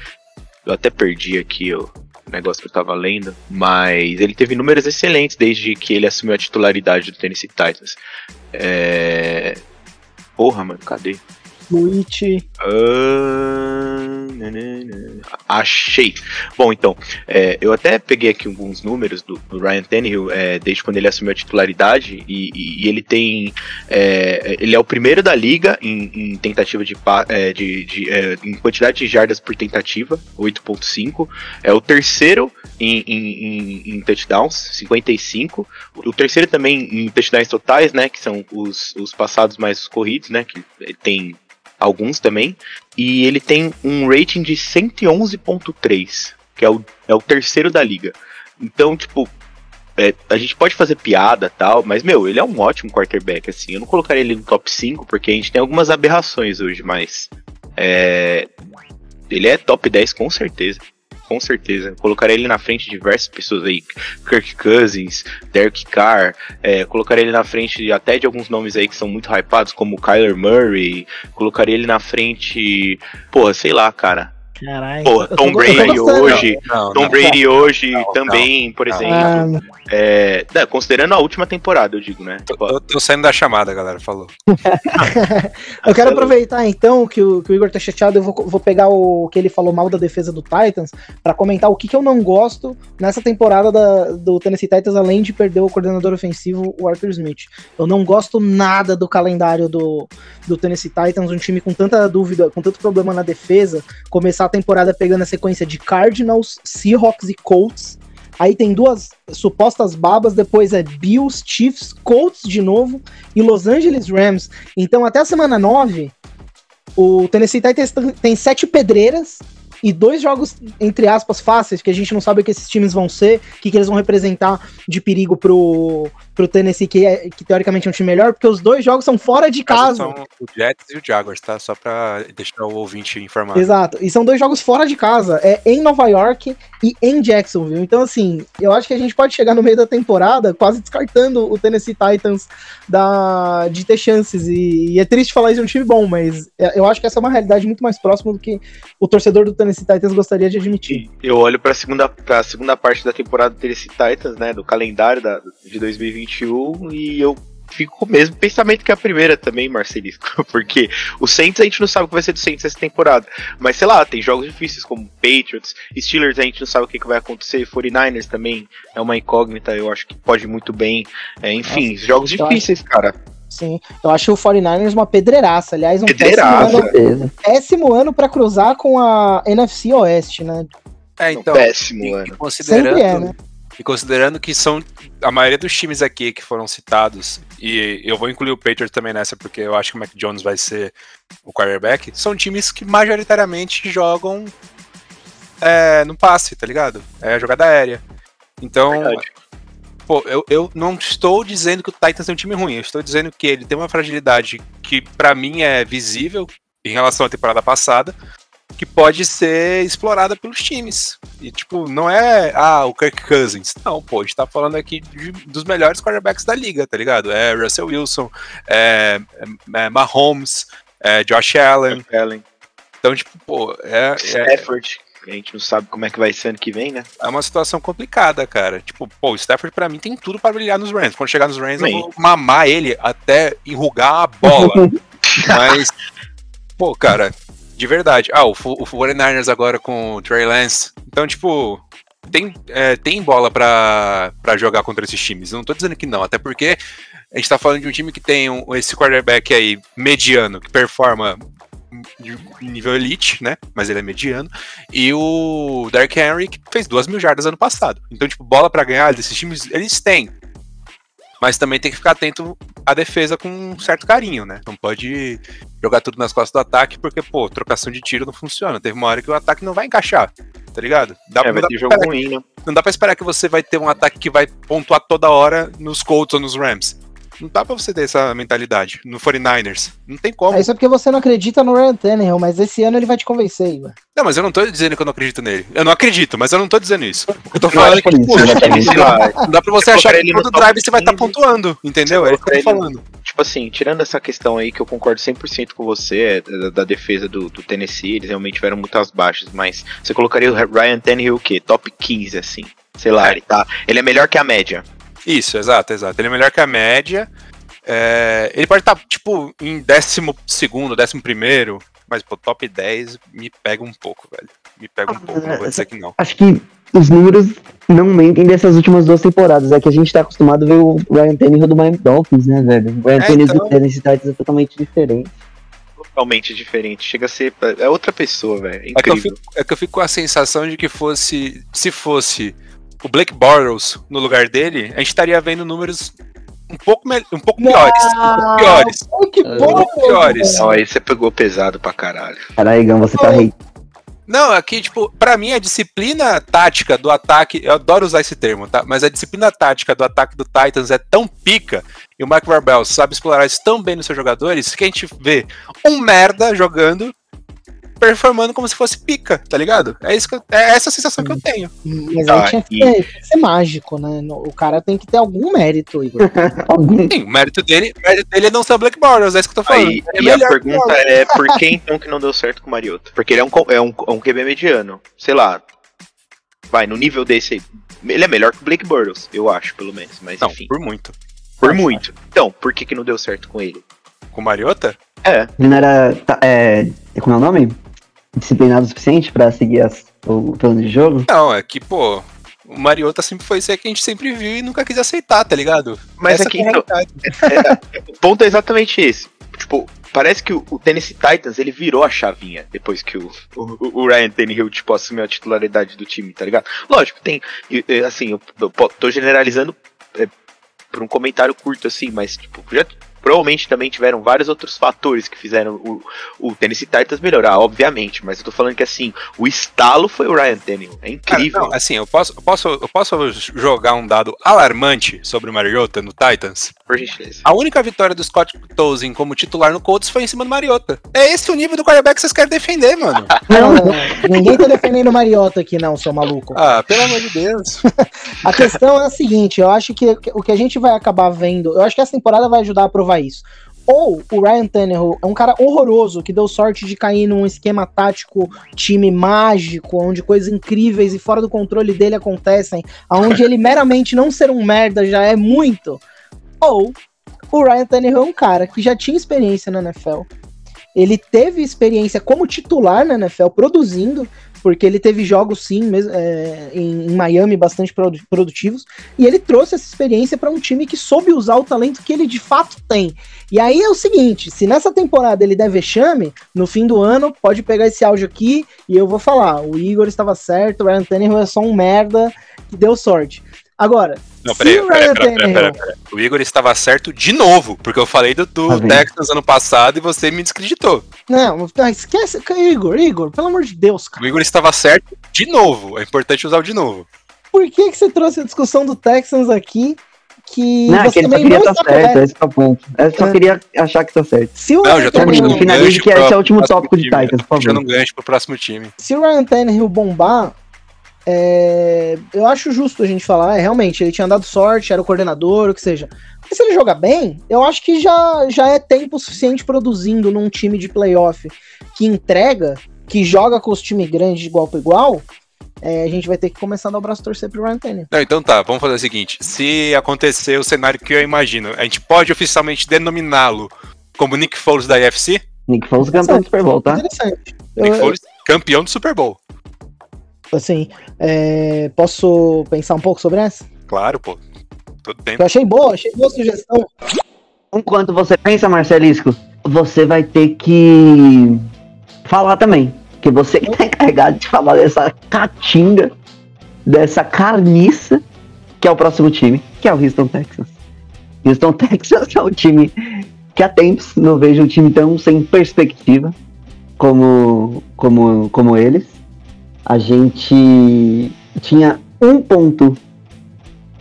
eu até perdi aqui o negócio que eu tava lendo, mas ele teve números excelentes desde que ele assumiu a titularidade do Tennessee Titans. É... Porra, mano, cadê? Fluid. Ah, nanana. Achei. Bom, então, é, eu até peguei aqui alguns números do, do Ryan Tannehill é, desde quando ele assumiu a titularidade e, e- e ele tem, é, ele é o primeiro da liga em, em tentativa de, é, de, de, é, em quantidade de jardas por tentativa, 8.5. É o terceiro em, em, em- em touchdowns, 55. O terceiro também em touchdowns totais, né, que são os, os passados mais os corridos, né, que tem alguns também. E ele tem um rating de 111.3, que é o, é o terceiro da liga. Então, tipo, é, a gente pode fazer piada tal, mas, meu, ele é um ótimo quarterback, assim. Eu não colocaria ele no top 5, porque a gente tem algumas aberrações hoje, mas. É, ele é top 10 com certeza. Com certeza. Colocaria ele na frente de diversas pessoas aí. Kirk Cousins, Derek Carr. É, colocaria ele na frente até de alguns nomes aí que são muito hypados, como Kyler Murray. Colocaria ele na frente. Porra, sei lá, cara. Caralho. Porra, Tom Brady hoje. Não, Tom não. Brady hoje Não, também, por não. exemplo. Ah, É, considerando a última temporada, eu digo, né? Tô, tô- tô saindo da chamada, galera. Falou. Eu quero aproveitar então que o, que o Igor tá chateado, eu vou, vou pegar o que ele falou mal da defesa do Titans pra comentar o que, que eu não gosto nessa temporada da- do Tennessee Titans, além de perder o coordenador ofensivo, o Arthur Smith. Eu não gosto nada do calendário do, do Tennessee Titans, um time com tanta dúvida, com tanto problema na defesa, começar a temporada pegando a sequência de Cardinals, Seahawks e Colts. Aí tem duas supostas babas, depois é Bills, Chiefs, Colts de novo e Los Angeles Rams. Então, até a semana 9, o Tennessee Titans tem sete pedreiras e dois jogos, entre aspas, fáceis, que a gente não sabe o que esses times vão ser, o que, que eles vão representar de perigo pro, pro Tennessee, que, é, que teoricamente é um time melhor, porque os dois jogos são fora de casa. São o Jets e o Jaguars, tá? Só pra deixar o ouvinte informado. Exato. E são dois jogos fora de casa. É em Nova York e em Jacksonville. Então, assim, eu acho que a gente pode chegar no meio da temporada quase descartando o Tennessee Titans da, de ter chances. E, e é triste falar isso de um time bom, mas é- eu acho que essa é uma realidade muito mais próxima do que o torcedor do Tennessee Titans gostaria de admitir. Eu olho pra segunda, pra segunda parte da temporada do Tennessee Titans, né? Do calendário da, de 2021, e eu fico com o mesmo pensamento que a primeira também, Marcelisco. Porque o Saints a gente não sabe o que vai ser do Saints essa temporada. Mas sei lá, tem jogos difíceis como Patriots, Steelers a gente não sabe o que, que vai acontecer, 49ers também é uma incógnita, eu acho que pode muito bem. É, enfim, jogos eu difíceis, cara. Sim, eu acho o 49ers uma pedreiraça. Aliás, um Pedreiraça. péssimo ano, péssimo ano pra cruzar com a NFC Oeste, né? É, Um então. péssimo e, ano. e considerando, Sempre é, né? e considerando que são a maioria dos times aqui que foram citados, e eu vou incluir o Patriots também nessa, porque eu acho que o Mac Jones vai ser o quarterback, são times que majoritariamente jogam é, no passe, tá ligado? É jogada aérea. Então, Verdade. Pô, eu, eu não estou dizendo que o Titans é um time ruim, eu estou dizendo que ele tem uma fragilidade que pra mim é visível em relação à temporada passada, que pode ser explorada pelos times. E, tipo, não é, ah, o Kirk Cousins. Não, pô, a gente tá falando aqui de- dos melhores quarterbacks da liga, tá ligado? É Russell Wilson, é, é, é Mahomes, é Josh Allen. Allen, Então, tipo, pô, é, é, Stafford, a gente não sabe como é que vai ser ano que vem, né? é uma situação complicada, cara. Tipo, pô, o Stafford pra mim tem tudo pra brilhar nos Rams. Quando chegar nos Rams, eu Bem. vou mamar ele até enrugar a bola. Mas, pô, cara, de verdade. Ah, o, o 49ers agora com o Trey Lance. Então, tipo, tem, é, tem bola pra, pra jogar contra esses times. Eu não tô dizendo que não, até porque a gente tá falando de um time que tem um- esse quarterback aí mediano, que performa de nível elite, né? Mas ele é mediano. E o Derrick Henry, que fez duas mil jardas ano passado. Então, tipo, bola pra ganhar desses times, eles têm. Mas também tem que ficar atento à defesa com um certo carinho, né? Não pode jogar tudo nas costas do ataque, porque, pô, trocação de tiro não funciona. Teve uma hora que o ataque não vai encaixar, tá ligado? Dá, É, não, dá jogo ruim, né? não dá pra esperar que você vai ter um ataque que vai pontuar toda hora nos Colts ou nos Rams. Não dá pra você ter essa mentalidade. No 49ers. Não tem como. É isso é porque você não acredita no Ryan Tannehill, mas esse ano ele vai te convencer, Igor. Não, mas eu não tô dizendo que eu não acredito nele. Eu não acredito, mas eu não tô dizendo isso. Eu tô Não falando é que, isso, pô, lá, não dá pra você Eu achar que ele no todo drive você vai estar 15. pontuando, entendeu? É isso que eu tô falando. tipo assim, tirando essa questão aí que eu concordo 100% com você, é, da, da defesa do, do Tennessee, eles realmente tiveram muitas baixas, mas você colocaria o Ryan Tannehill o quê? Top 15, assim. Sei lá, ele tá. Ele é melhor que a média. Isso, exato, exato. Ele é melhor que a média. É, ele pode estar, tipo, em décimo segundo, décimo primeiro, mas, pô, top 10 me pega um pouco, velho. Me pega um pouco, não vou dizer que não. Acho que os números não mentem dessas últimas duas temporadas. É que a gente tá acostumado a ver o Ryan Tannehill do Miami Dolphins, né, velho? O Ryan É, Tannehill então. do Tennessee Titans é totalmente diferente. Totalmente diferente. Chega a ser. É outra pessoa, velho. É É que, eu é que eu fico com a sensação de que fosse. Se fosse o Blake Bortles no lugar dele, a gente estaria vendo números um pouco, me- um pouco piores. Um pouco piores. Pô, que Um bom! pouco piores. Não, aí você pegou pesado pra caralho. Caralho, Igão, você tá rei. Não, aqui, tipo, pra mim a disciplina tática do ataque, eu adoro usar esse termo, tá? Mas a disciplina tática do ataque do Titans é tão pica e o Mike Barbell sabe explorar isso tão bem nos seus jogadores que a gente vê um merda jogando performando como se fosse pica, tá ligado? É, isso eu- é essa a sensação que eu tenho. Mas Tá, aí tinha que, e- tinha que ser mágico, né? O cara tem que ter algum mérito, Igor. Algum Sim, o mérito dele, o mérito dele é não ser o Black Bortles, é isso que eu tô falando. Aí, é e a pergunta é por que então que não deu certo com o Mariota? Porque ele é um, é um, é um QB mediano. Sei lá. Vai, no nível desse aí. Ele é melhor que o Blake Bortles, eu acho, pelo menos. Mas Não, enfim, por muito. por muito. Então, por que, que não deu certo com ele? Com o Mariota? É, Ele não era. tá, é, como é o nome? Disciplinado o suficiente pra seguir as- o plano de jogo? Não, é que, pô, o Mariota sempre foi isso que a gente sempre viu e nunca quis aceitar, tá ligado? mas Essa aqui que é a então, realidade. o ponto é exatamente esse. Tipo, parece que o, o Tennessee Titans ele virou a chavinha depois que o, o, o Ryan Tannehill tipo, assumiu a titularidade do time, tá ligado? Lógico, tem. Assim, eu, eu tô generalizando é, por um comentário curto, assim, mas tipo, já. Provavelmente também tiveram vários outros fatores que fizeram o, o Tennessee Titans melhorar, obviamente. Mas eu tô falando que assim, o estalo foi o Ryan Tannehill. É Cara, incrível. não, assim, eu posso, eu, posso, eu posso jogar um dado alarmante sobre o Mariota no Titans? Por gentileza. A única vitória do Scott Tolzien como titular no Colts foi em cima do Mariota. É esse o nível do quarterback que vocês querem defender, mano. Não, não, ninguém tá defendendo o Mariota aqui, não, seu maluco. Ah, pelo amor de Deus. A questão é a seguinte, eu acho que o que a gente vai acabar vendo, eu acho que essa temporada vai ajudar a provar isso. Ou o Ryan Tannehill é um cara horroroso que deu sorte de cair num esquema tático, time mágico, onde coisas incríveis e fora do controle dele acontecem, aonde ele meramente não ser um merda já é muito. Ou o Ryan Tannehill é um cara que já tinha experiência na NFL. Ele teve experiência como titular na NFL, produzindo, porque ele teve jogos, sim, mesmo, é, em, em Miami bastante produ- produtivos, e ele trouxe essa experiência para um time que soube usar o talento que ele de fato tem. E aí é o seguinte: se nessa temporada ele der vexame, no fim do ano, pode pegar esse áudio aqui e eu vou falar: o Igor estava certo, o Ryan Tannehill é só um merda que deu sorte. Agora, Não, se peraí, o peraí, Ryan peraí, peraí, Tannehill. peraí, peraí. O Igor estava certo de novo, porque eu falei do, do Tá? Texans ano passado e você me descreditou. Não, esquece. Igor, Igor, pelo amor de Deus, cara. O Igor estava certo de novo. É importante usar o de novo. Por que, que você trouxe a discussão do Texans aqui? Que Não, é você que ele só também queria não estar está certo, correto. esse é o ponto. Eu só É. queria achar que tá certo. Se o Não, Ryan já tô Termine, puxando um finalize gancho que esse é o último tópico de time, Titans, por favor. Puxando um gancho pro próximo time. se o Ryan Tannehill bombar, é, eu acho justo a gente falar, é, realmente, ele tinha dado sorte, era o coordenador, o que seja. Mas se ele jogar bem, eu acho que já, já é tempo suficiente produzindo num time de playoff que entrega, que joga com os times grandes de igual para igual, é, a gente vai ter que começar a dar o braço torcer pro Ryan Tannehill. Não, então tá, vamos fazer o seguinte. Se acontecer o cenário que eu imagino, a gente pode oficialmente denominá-lo como Nick Foles da IFC? Nick Foles campeão do Super Bowl, tá? Interessante. Nick Eu- Foles campeão do Super Bowl. Assim, é, posso pensar um pouco sobre essa? Claro, pô. Tudo bem. Eu achei boa, achei boa a sugestão. Enquanto você pensa, Marcelisco, você vai ter que falar também. Que você que tá encarregado de falar dessa catinga, dessa carniça, que é o próximo time, que é o Houston Texans. Houston Texans é um time que há tempos não vejo um time tão sem perspectiva como, como, como eles. A gente tinha um ponto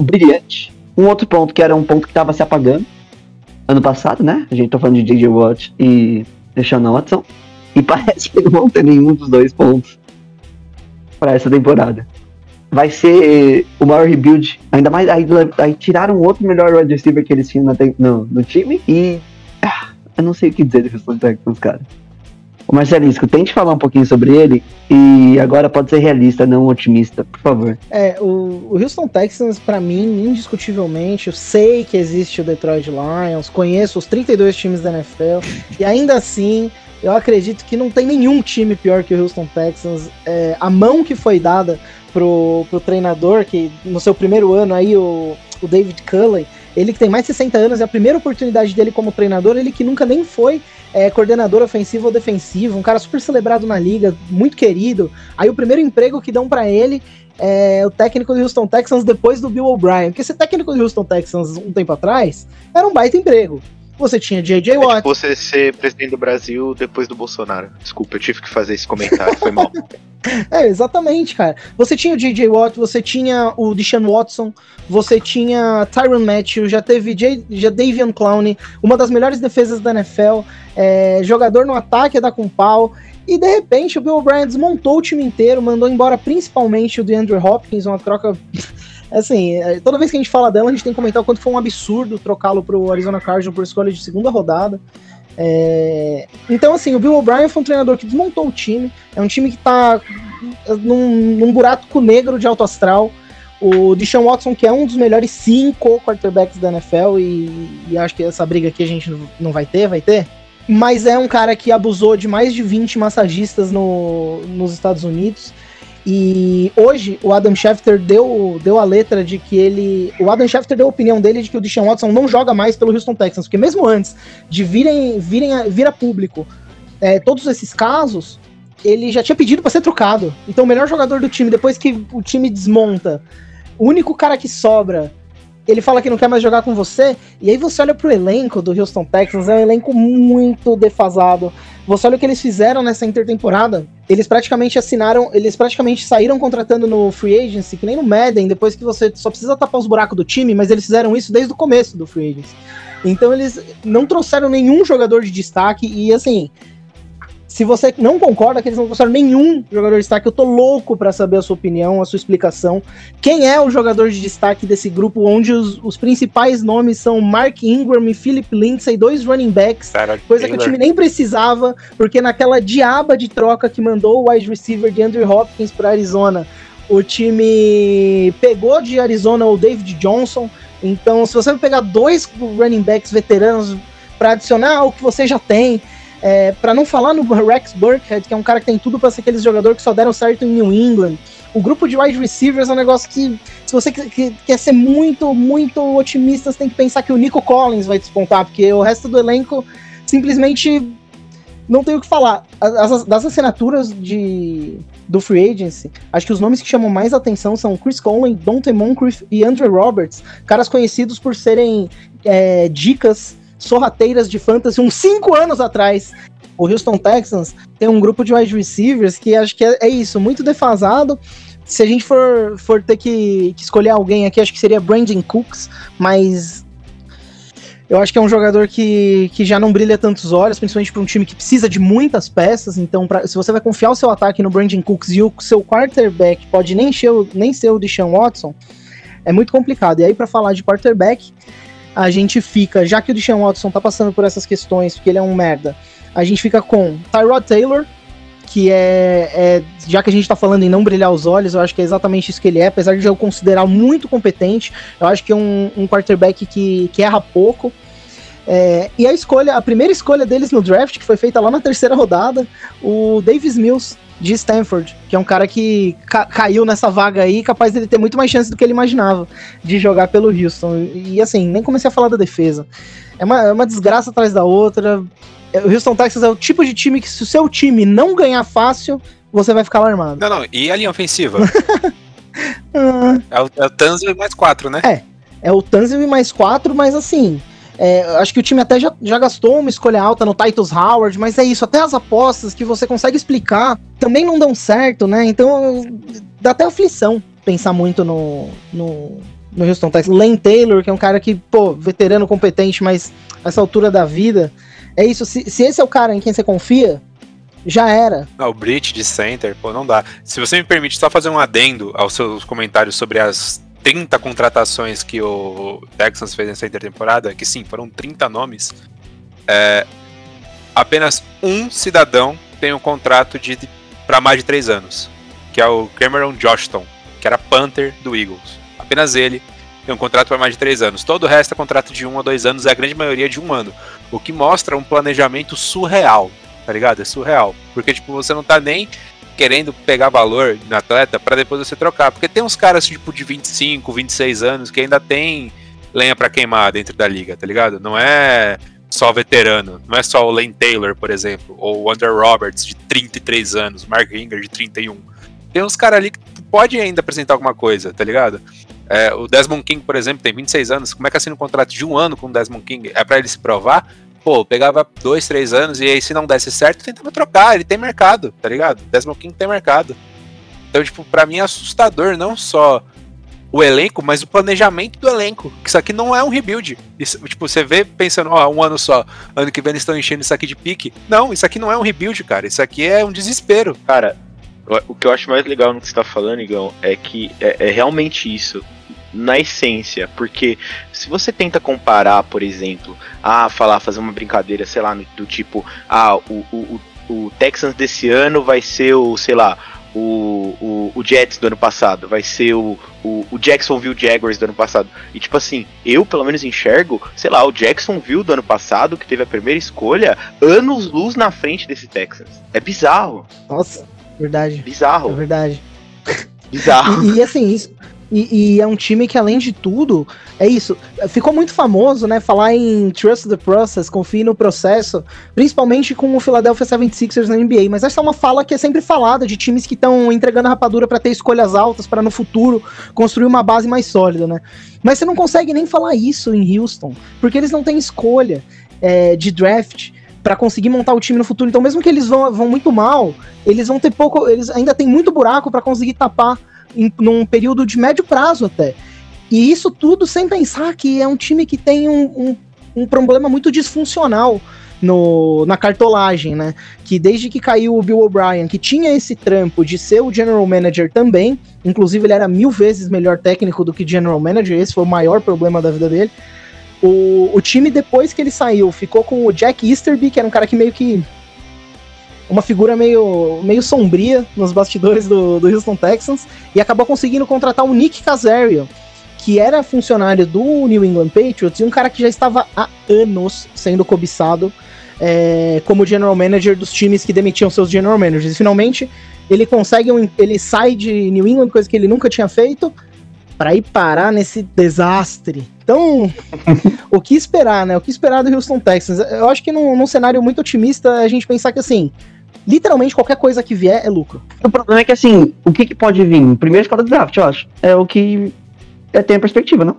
brilhante, um outro ponto que era um ponto que estava se apagando ano passado, né? A gente tá falando de J.J. Watt e Deshaun Watson. E parece que não vão ter nenhum dos dois pontos para essa temporada. Vai ser o maior rebuild. Ainda mais aí, aí tiraram outro melhor wide receiver que eles tinham na no, no time. E ah, eu não sei o que dizer do Houston Texans, cara. Marcelisco, tente falar um pouquinho sobre ele e agora pode ser realista, não otimista, por favor. É, o, o Houston Texans, pra mim, indiscutivelmente, eu sei que existe o Detroit Lions, conheço os 32 times da NFL, e ainda assim, eu acredito que não tem nenhum time pior que o Houston Texans. É, a mão que foi dada pro, pro treinador, que no seu primeiro ano aí, o, o David Cullen, ele que tem mais de 60 anos, é a primeira oportunidade dele como treinador, ele que nunca nem foi é, coordenador ofensivo ou defensivo, um cara super celebrado na liga, muito querido. Aí o primeiro emprego que dão para ele é o técnico do Houston Texans depois do Bill O'Brien. Porque esse técnico do Houston Texans um tempo atrás era um baita emprego. Você tinha J.J. É Watt. tipo você ser presidente do Brasil depois do Bolsonaro. Desculpa, eu tive que fazer esse comentário, foi mal. É, exatamente, cara. Você tinha o J.J. Watt, você tinha o Deshaun Watson, você tinha Tyron Matthew, já teve já Davian Clowney, uma das melhores defesas da NFL, é, jogador no ataque da com pau. E de repente o Bill O'Brien desmontou o time inteiro, mandou embora principalmente o DeAndre Hopkins, uma troca. Assim, é, toda vez que a gente fala dela, a gente tem que comentar o quanto foi um absurdo trocá-lo pro Arizona Cardinals por escolha de segunda rodada. É, Então, assim, o Bill O'Brien foi um treinador que desmontou o time. É um time que tá num, num buraco negro de alto astral. O Deshaun Watson, que é um dos melhores cinco quarterbacks da NFL, e, e acho que essa briga aqui a gente não vai ter, vai ter. Mas é um cara que abusou de mais de 20 massagistas no, nos Estados Unidos. E hoje o Adam Schefter deu, deu a letra de que ele. O Adam Schefter deu a opinião dele de que o Deshaun Watson não joga mais pelo Houston Texans, porque mesmo antes de virem, virem a, vir a público é, todos esses casos, ele já tinha pedido para ser trocado. Então o melhor jogador do time, depois que o time desmonta, o único cara que sobra, ele fala que não quer mais jogar com você, e aí você olha pro elenco do Houston Texans, é um elenco muito defasado. Você olha o que eles fizeram nessa intertemporada, eles praticamente assinaram, eles praticamente saíram contratando no free agency, que nem no Madden, depois que você só precisa tapar os buracos do time, mas eles fizeram isso desde o começo do free agency. Então eles não trouxeram nenhum jogador de destaque e assim, se você não concorda que eles não trouxeram nenhum jogador de destaque, eu tô louco para saber a sua opinião, a sua explicação. Quem é o jogador de destaque desse grupo, onde os, os principais nomes são Mark Ingram e Philip Lindsay, dois running backs, Cara, coisa que o time nem precisava, porque naquela diaba de troca que mandou o wide receiver de Andrew Hopkins para Arizona, o time pegou de Arizona o David Johnson. Então, se você vai pegar dois running backs veteranos para adicionar ao que você já tem, é, para não falar no Rex Burkhead, que é um cara que tem tudo para ser aquele jogador que só deram certo em New England. O grupo de wide receivers é um negócio que, se você que- que- quer ser muito, muito otimista, você tem que pensar que o Nico Collins vai despontar, porque o resto do elenco simplesmente não tem o que falar. As- das assinaturas de, do Free Agency, acho que os nomes que chamam mais atenção são Chris Conley, Dante Moncrief e Andrew Roberts, caras conhecidos por serem é, dicas sorrateiras de fantasy uns 5 anos atrás. O Houston Texans tem um grupo de wide receivers que acho que é, é isso, muito defasado. Se a gente for, for ter que, que escolher alguém aqui, acho que seria Brandon Cooks, mas eu acho que é um jogador que, que já não brilha tantos olhos, principalmente para um time que precisa de muitas peças. Então, pra- se você vai confiar o seu ataque no Brandon Cooks e o seu quarterback pode nem o- nem ser o Deshaun Watson, é muito complicado. E aí, para falar de quarterback, a gente fica, já que o Deshaun Watson tá passando por essas questões, porque ele é um merda, a gente fica com Tyrod Taylor, que é, é- já que a gente tá falando em não brilhar os olhos, eu acho que é exatamente isso que ele é, apesar de eu considerar muito competente, eu acho que é um, um quarterback que, que erra pouco. É, e a escolha, a primeira escolha deles no draft, que foi feita lá na terceira rodada, o Davis Mills de Stanford, que é um cara que ca- caiu nessa vaga aí, capaz dele ter muito mais chance do que ele imaginava de jogar pelo Houston. E, assim, nem comecei a falar da defesa. É uma, é uma desgraça atrás da outra. É, O Houston Texas é o tipo de time que, se o seu time não ganhar fácil, você vai ficar alarmado. Não, não, e a linha ofensiva? Ah, é o, é o mais quatro, né? é o Tanzil mais quatro, mas assim. É, acho que o time até já, já gastou uma escolha alta no Titus Howard, mas é isso, até as apostas que você consegue explicar também não dão certo, né? Então dá até aflição pensar muito no, no, no Houston Texans. Lane Taylor, que é um cara que, pô, veterano competente, mas essa altura da vida. É isso, se, se esse é o cara em quem você confia, já era. Não, o Bridge de center, pô, não dá. Se você me permite só fazer um adendo aos seus comentários sobre as 30 contratações que o Texans fez nessa intertemporada, que sim, foram 30 nomes, é, apenas um cidadão tem um contrato de para mais de três anos, que é o Cameron Johnston, que era Panther do Eagles. Apenas ele tem um contrato para mais de três anos. Todo o resto é contrato de um a dois anos, e a grande maioria de um ano. O que mostra um planejamento surreal, tá ligado? É surreal. Porque, tipo, você não tá nem querendo pegar valor no atleta para depois você trocar. Porque tem uns caras, tipo, de 25, 26 anos que ainda tem lenha para queimar dentro da liga, tá ligado? Não é só veterano, não é só o Lane Taylor, por exemplo, ou o Andrew Roberts de 33 anos, Mark Ingram de 31. Tem uns caras ali que pode ainda apresentar alguma coisa, tá ligado? É, o Desmond King, por exemplo, tem 26 anos. Como é que assina um contrato de um ano com o Desmond King? É para ele se provar? Pô, pegava dois, três anos e aí se não desse certo, tentava trocar. Ele tem mercado, tá ligado? Desmond King tem mercado. Então, tipo, pra mim é assustador não só o elenco, mas o planejamento do elenco. Isso aqui não é um rebuild. Isso, tipo, você vê pensando, ó, um ano só, ano que vem eles estão enchendo isso aqui de pique. Não, isso aqui não é um rebuild, cara. Isso aqui é um desespero. Cara, o que eu acho mais legal no que você tá falando, Igão, é que é, é realmente isso na essência, porque se você tenta comparar, por exemplo, a falar, fazer uma brincadeira, sei lá, do tipo, ah, o, o, o Texans desse ano vai ser o, sei lá, o, o, o Jets do ano passado, vai ser o, o, o Jacksonville Jaguars do ano passado. E tipo assim, eu pelo menos enxergo, sei lá, o Jacksonville do ano passado, que teve a primeira escolha, anos luz na frente desse Texans. É bizarro. Nossa, verdade. Bizarro. É verdade. Bizarro. E, e assim, isso, e, e, é um time que, além de tudo, é isso. Ficou muito famoso, né? Falar em trust the process, confie no processo, principalmente com o Philadelphia 76ers na NBA. Mas essa é uma fala que é sempre falada de times que estão entregando a rapadura para ter escolhas altas, para no futuro construir uma base mais sólida, né? Mas você não consegue nem falar isso em Houston, porque eles não têm escolha é, de draft para conseguir montar o time no futuro. Então, mesmo que eles vão, vão muito mal, eles vão ter pouco. Eles ainda tem muito buraco para conseguir tapar em, num período de médio prazo até. E isso tudo sem pensar que é um time que tem um, um, um problema muito disfuncional no, na cartolagem, né? Que desde que caiu o Bill O'Brien, que tinha esse trampo de ser o general manager também, inclusive ele era mil vezes melhor técnico do que general manager, esse foi o maior problema da vida dele. O, o time, depois que ele saiu, ficou com o Jack Easterby, que era um cara que meio que uma figura meio, meio sombria nos bastidores do, do Houston Texans e acabou conseguindo contratar o Nick Casario, que era funcionário do New England Patriots e um cara que já estava há anos sendo cobiçado é, como general manager dos times que demitiam seus general managers. E finalmente ele consegue um, ele sai de New England, coisa que ele nunca tinha feito, para ir parar nesse desastre. Então, o que esperar, né? O que esperar do Houston Texans? Eu acho que num, num cenário muito otimista a gente pensar que assim, literalmente qualquer coisa que vier é lucro. O problema é que assim, o que, que pode vir? Primeiro escola do draft, eu acho. É o que é, tem a perspectiva, não?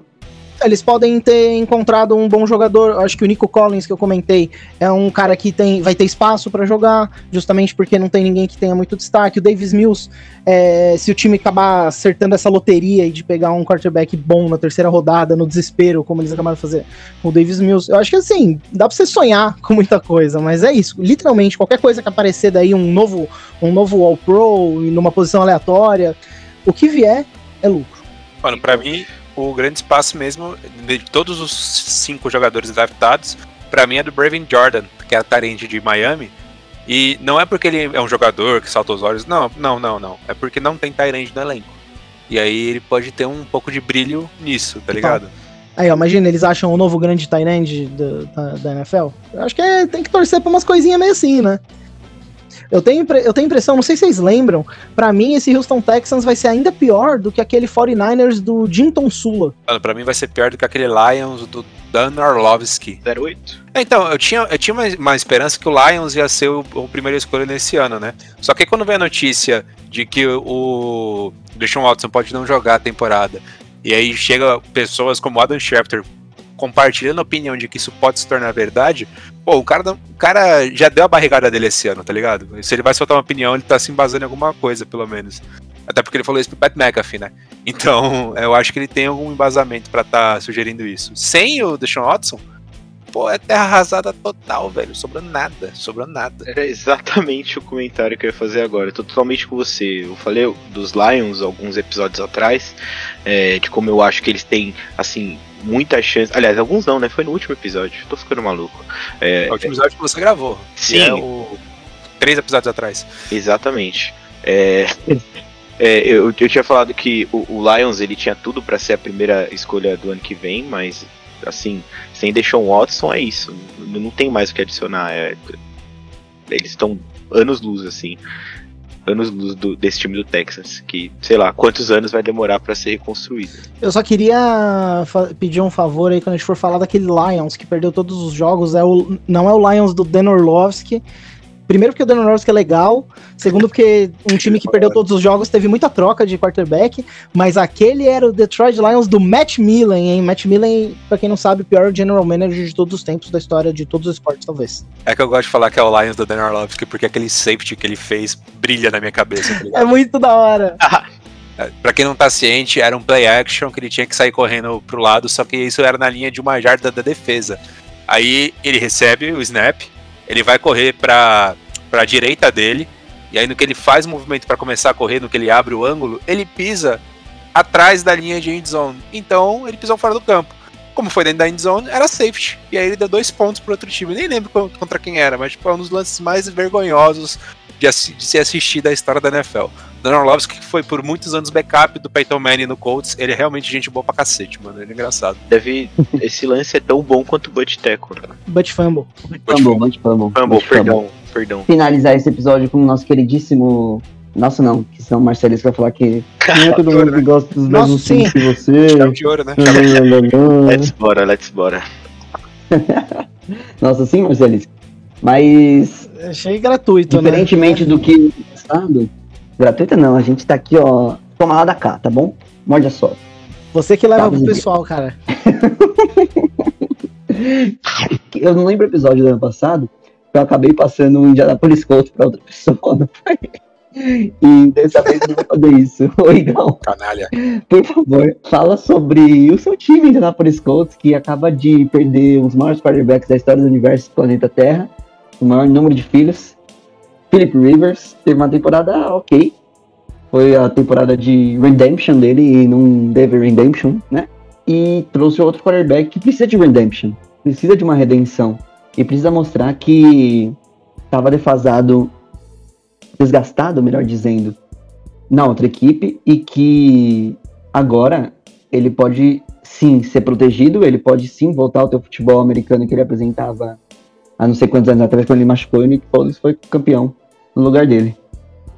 Eles podem ter encontrado um bom jogador. Acho que o Nico Collins, que eu comentei, é um cara que tem, vai ter espaço para jogar, justamente porque não tem ninguém que tenha muito destaque. O Davis Mills, é, se o time acabar acertando essa loteria de pegar um quarterback bom na terceira rodada, no desespero, como eles acabaram de fazer com o Davis Mills, eu acho que assim, dá pra você sonhar com muita coisa, mas é isso. Literalmente, qualquer coisa que aparecer daí, um novo, um novo All-Pro, numa posição aleatória, o que vier é lucro. Mano, pra mim, o grande espaço mesmo de todos os cinco jogadores draftados, para mim é do Braven Jordan, que é a Tarente de Miami. E não é porque ele é um jogador que salta os olhos, não, não, não, não. É porque não tem Tyrande no elenco. E aí ele pode ter um pouco de brilho nisso, tá ligado? Aí, ó, imagina, eles acham o novo grande Tyrande da, da NFL. Eu acho que é, tem que torcer pra umas coisinhas meio assim, né? Eu tenho, eu tenho impressão, não sei se vocês lembram, para mim esse Houston Texans vai ser ainda pior do que aquele 49ers do Jinton Sula. Mano, pra mim vai ser pior do que aquele Lions do Dan Orlovsky. 08. É, então, eu tinha, eu tinha uma, uma, esperança que o Lions ia ser o, o primeiro escolha nesse ano, né? Só que quando vem a notícia de que o Deshaun Watson pode não jogar a temporada, e aí chega pessoas como Adam Schefter compartilhando a opinião de que isso pode se tornar verdade, pô, o cara, o cara já deu a barrigada dele esse ano, tá ligado? Se ele vai soltar uma opinião, ele tá se embasando em alguma coisa, pelo menos. Até porque ele falou isso pro Pat McAfee, né? Então, eu acho que ele tem algum embasamento para tá sugerindo isso. Sem o Deshaun Watson, pô, é terra arrasada total, velho. Sobrou nada, sobrou nada. Era exatamente o comentário que eu ia fazer agora. Eu tô totalmente com você. Eu falei dos Lions alguns episódios atrás, é, de como eu acho que eles têm, assim, muita chance. Aliás, alguns não, né? Foi no último episódio. Tô ficando maluco. É, é o último episódio que você gravou. Sim. É o três episódios atrás. Exatamente. É, é, eu, eu tinha falado que o, o Lions ele tinha tudo pra ser a primeira escolha do ano que vem, mas assim, sem Deshaun Watson é isso. Não, não tem mais o que adicionar. é- eles estão anos luz assim. Anos do- desse time do Texas, que sei lá quantos anos vai demorar pra ser reconstruído. Eu só queria pedir um favor aí quando a gente for falar daquele Lions que perdeu todos os jogos. É o, não é o Lions do Dan Orlovsky. Primeiro porque o Dan Orlovsky é legal. Segundo porque um time que perdeu todos os jogos teve muita troca de quarterback. Mas aquele era o Detroit Lions do Matt Millen, hein? Matt Millen, pra quem não sabe, o pior general manager de todos os tempos da história de todos os esportes, talvez. É que eu gosto de falar que é o Lions do Dan Orlovsky, porque aquele safety que ele fez brilha na minha cabeça. tá? É muito da hora. É, Pra quem não tá ciente, era um play action que ele tinha que sair correndo pro lado, só que isso era na linha de uma jarda da defesa. Aí ele recebe o snap, ele vai correr pra, pra direita dele, e aí no que ele faz o movimento pra começar a correr, no que ele abre o ângulo, ele pisa atrás da linha de end zone. Então ele pisou fora do campo. Como foi dentro da end zone, era safety. E aí ele deu dois pontos pro outro time. Nem lembro co- contra quem era, mas tipo, é um dos lances mais vergonhosos de, assi- de se assistir da história da NFL. Dan Orlovsky, que foi por muitos anos backup do Peyton Manning no Colts, ele é realmente gente boa pra cacete, mano. Ele é engraçado. Deve. Esse lance é tão bom quanto o Butch Tackle. But Fumble. Fumble, Bunch Fumble. Fumble, perdão, perdão. Finalizar esse episódio com o nosso queridíssimo. Nossa, não, que senão o Marcelisco vai falar que não é todo mundo que gosta dos Nossa, mesmos sim. times que você. Chave de ouro, né? Let's bora, let's bora. Nossa, sim, Marcelisco. Mas, Achei gratuito, né? diferentemente do que no passado, gratuita não, a gente tá aqui, ó, toma lá da cá, tá bom? Morde a só. Você que leva Tá, pro pessoal, cara. Eu não lembro o episódio do ano passado, eu acabei passando um Indianapolis Colts pra outra pessoa, não foi? E dessa vez eu não vou fazer isso. Ô, Igão, Canalha. por favor, fala sobre o seu time Indianapolis Colts, que acaba de perder um dos maiores quarterbacks da história do universo planeta Terra, o maior número de filhos. Philip Rivers teve uma temporada ok. Foi a temporada de redemption dele e não teve redemption, né? E trouxe outro quarterback que precisa de redemption, precisa de uma redenção. E precisa mostrar que estava defasado, desgastado, melhor dizendo, na outra equipe e que agora ele pode sim ser protegido, ele pode sim voltar ao teu futebol americano que ele apresentava há não sei quantos anos atrás, quando ele machucou e o Nick Foles foi campeão no lugar dele.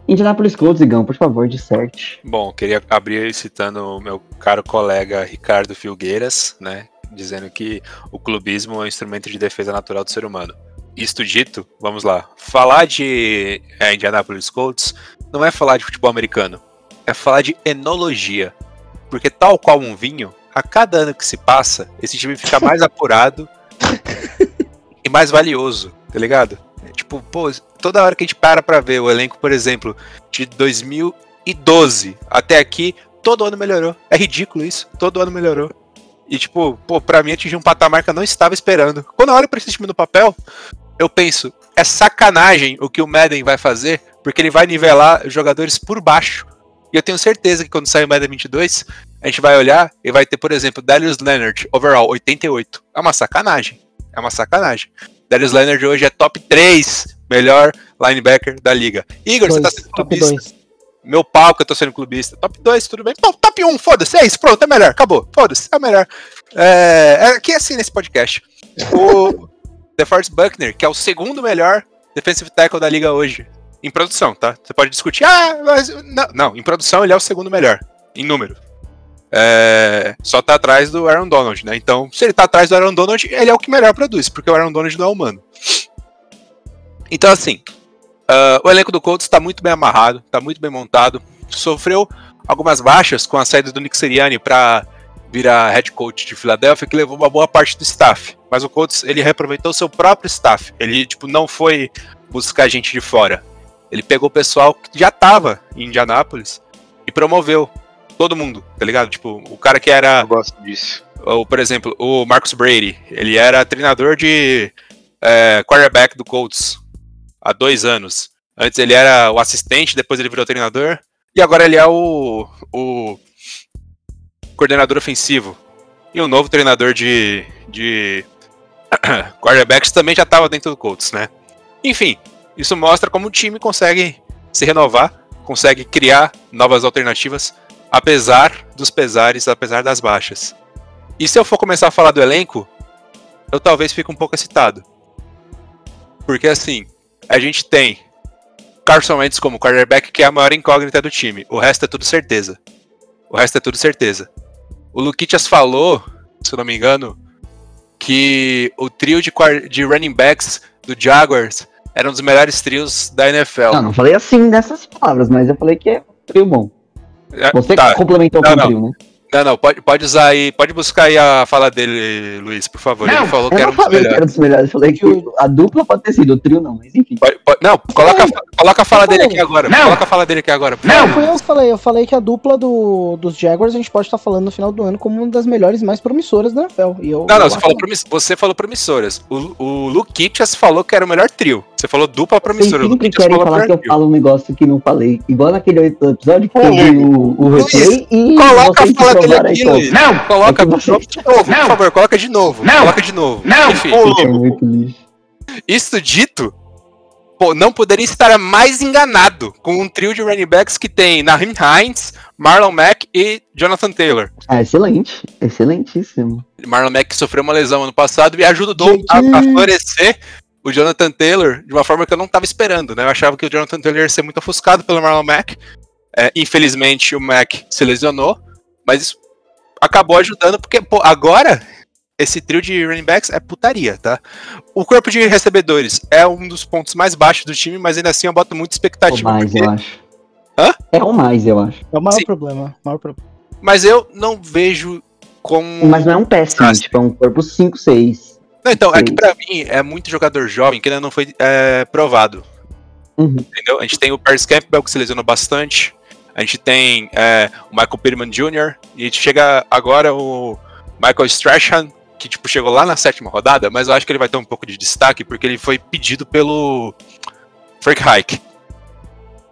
Indianapolis Colts, Igão, por favor, disserte. Bom, queria abrir citando o meu caro colega Ricardo Filgueiras, né? Dizendo que o clubismo é um instrumento de defesa natural do ser humano. Isto dito, vamos lá. Falar de é, Indianapolis Colts não é falar de futebol americano, é falar de enologia. Porque tal qual um vinho, a cada ano que se passa, esse time fica mais apurado mais valioso, tá ligado? É, tipo, pô, toda hora que a gente para pra ver o elenco, por exemplo, de 2012 até aqui, todo ano melhorou. É ridículo isso, todo ano melhorou. E tipo, pô, pra mim atingir um patamar que eu não estava esperando. Quando eu olho pra esse time no papel, eu penso, é sacanagem o que o Madden vai fazer, porque ele vai nivelar jogadores por baixo. E eu tenho certeza que quando sair o Madden 22, a gente vai olhar e vai ter, por exemplo, Darius Leonard, overall, 88. É uma sacanagem. É uma sacanagem. Darius Leonard hoje é top 3 melhor linebacker da liga. Igor, você tá Dois, sendo top clubista. 2. Meu pau que eu tô sendo clubista. Top 2, tudo bem. Top, top 1, foda-se. É isso, pronto, é melhor. Acabou. Foda-se, é melhor. É, é aqui é assim nesse podcast. O DeForest Buckner, que é o segundo melhor defensive tackle da liga hoje. Em produção, tá? Você pode discutir. Ah, mas. Não, não, em produção ele é o segundo melhor. Em número. É, só tá atrás do Aaron Donald, né? Então, se ele tá atrás do Aaron Donald, ele é o que melhor produz, porque o Aaron Donald não é humano. Então, assim, ah, o elenco do Colts está muito bem amarrado, está muito bem montado. Sofreu algumas baixas com a saída do Nick Sirianni para virar head coach de Filadélfia, que levou uma boa parte do staff. Mas o Colts ele reaproveitou seu próprio staff. Ele tipo não foi buscar gente de fora. Ele pegou o pessoal que já estava em Indianápolis e promoveu todo mundo, tá ligado? Tipo, o cara que era Eu gosto disso. ou, por exemplo, o Marcus Brady, ele era treinador de é, quarterback do Colts há dois anos. Antes ele era o assistente, depois ele virou treinador, e agora ele é o, o coordenador ofensivo. E o novo treinador de, de quarterbacks também já estava dentro do Colts, né? Enfim, Isso mostra como o time consegue se renovar, consegue criar novas alternativas, apesar dos pesares, apesar das baixas. E se eu for começar a falar do elenco, eu talvez fique um pouco excitado. Porque assim, a gente tem Carson Wentz como quarterback, que é a maior incógnita do time. O resto é tudo certeza. O resto é tudo certeza. O Luquitas falou, se eu não me engano, que o trio de, de running backs do Jaguars era um dos melhores trios da NFL. Não, não falei assim nessas palavras, mas eu falei que é um trio bom. É, Você tá. que complementou Não, o não. trio, né? Não, não, pode, pode usar aí, pode buscar aí a fala dele, Luiz, por favor. Ele falou que era não um dos falei que melhores. era dos melhores, eu falei que a dupla pode ter sido, o trio não, mas enfim. Pode- pode- não, coloca, a coloca a fala Eu dele falei. aqui agora. Não. Coloca a fala dele aqui agora. por Não, foi eu que falei. Eu falei que a dupla do, dos Jaguars a gente pode estar falando no final do ano como uma das melhores e mais promissoras da NFL. E eu, Não, não, eu você falou, promiss- você falou promissoras. O, o Luquitas falou que era o melhor trio. Você falou dupla Vocês promissora. O sempre querem falar que eu falo um negócio que não falei. Igual naquele episódio que teve o, o Luiz, replay e Coloca a vocês fala dele aqui, Luiz. Não! Coloca É você- de novo, por Não. favor, coloca de novo. Não. Coloca de novo. Não. Enfim, é muito lixo. isso dito, pô, não poderia estar mais enganado com um trio de running backs que tem Naheem Hines, Marlon Mack e Jonathan Taylor. Ah, excelente. Excelentíssimo. Marlon Mack sofreu uma lesão ano passado e ajudou a, a florescer o Jonathan Taylor de uma forma que eu não estava esperando, né? Eu achava que o Jonathan Taylor ia ser muito ofuscado pelo Marlon Mack. É, infelizmente o Mack se lesionou, mas isso acabou ajudando porque pô, agora esse trio de running backs é putaria, tá? O corpo de recebedores é um dos pontos mais baixos do time, mas ainda assim eu boto muita É o expectativa. mais, porque- eu acho. Hã? É o mais, eu acho. É o maior Sim. problema. Maior problema. Mas eu não vejo como. Mas não é um péssimo, tipo, é um corpo 5, 6. Não, então, é que pra mim é muito jogador jovem que ainda não foi é, provado. Uhum. Entendeu? A gente tem o Paris Campbell que se lesionou bastante. A gente tem é, o Michael Pittman Jr. E a gente chega agora o Michael Strahan, que tipo, chegou lá na sétima rodada, mas eu acho que ele vai ter um pouco de destaque porque ele foi pedido pelo Frank Reich.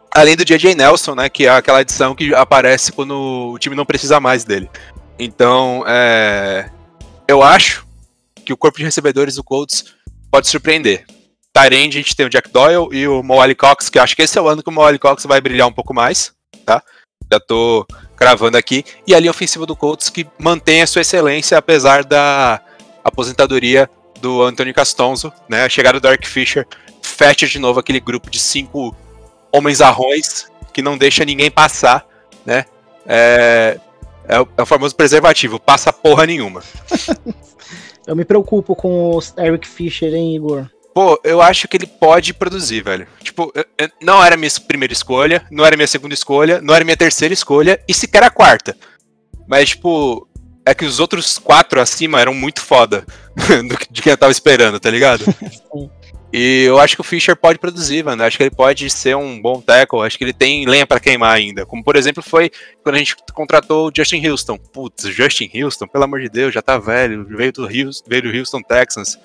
Além do JJ Nelson, né? Que é aquela edição que aparece quando o time não precisa mais dele. Então, é, eu acho que o corpo de recebedores do Colts pode surpreender. Tyrande, a gente tem o Jack Doyle e o Moali Cox, que acho que esse é o ano que o Moali Cox vai brilhar um pouco mais, tá? Já tô cravando aqui. E a linha ofensiva do Colts que mantém a sua excelência, apesar da aposentadoria do Anthony Castonzo, né? A chegada do Dark Fisher fecha de novo aquele grupo de cinco homens arrões que não deixa ninguém passar, né? É, é, o, é o famoso preservativo, passa porra nenhuma. Eu me preocupo com o Eric Fisher, hein, Igor? Pô, eu acho que ele pode produzir, velho. Tipo, não era minha primeira escolha, não era minha segunda escolha, não era minha terceira escolha e sequer a quarta. Mas, tipo, é que os outros quatro acima eram muito foda do que- de quem eu tava esperando, tá ligado? E eu acho que o Fischer pode produzir, mano. Eu acho que ele pode ser um bom tackle. Eu acho que ele tem lenha pra queimar ainda. Como, por exemplo, foi quando a gente contratou o Justin Houston. Putz, Justin Houston, pelo amor de Deus, já tá velho. Veio do Houston, veio do Houston Texans.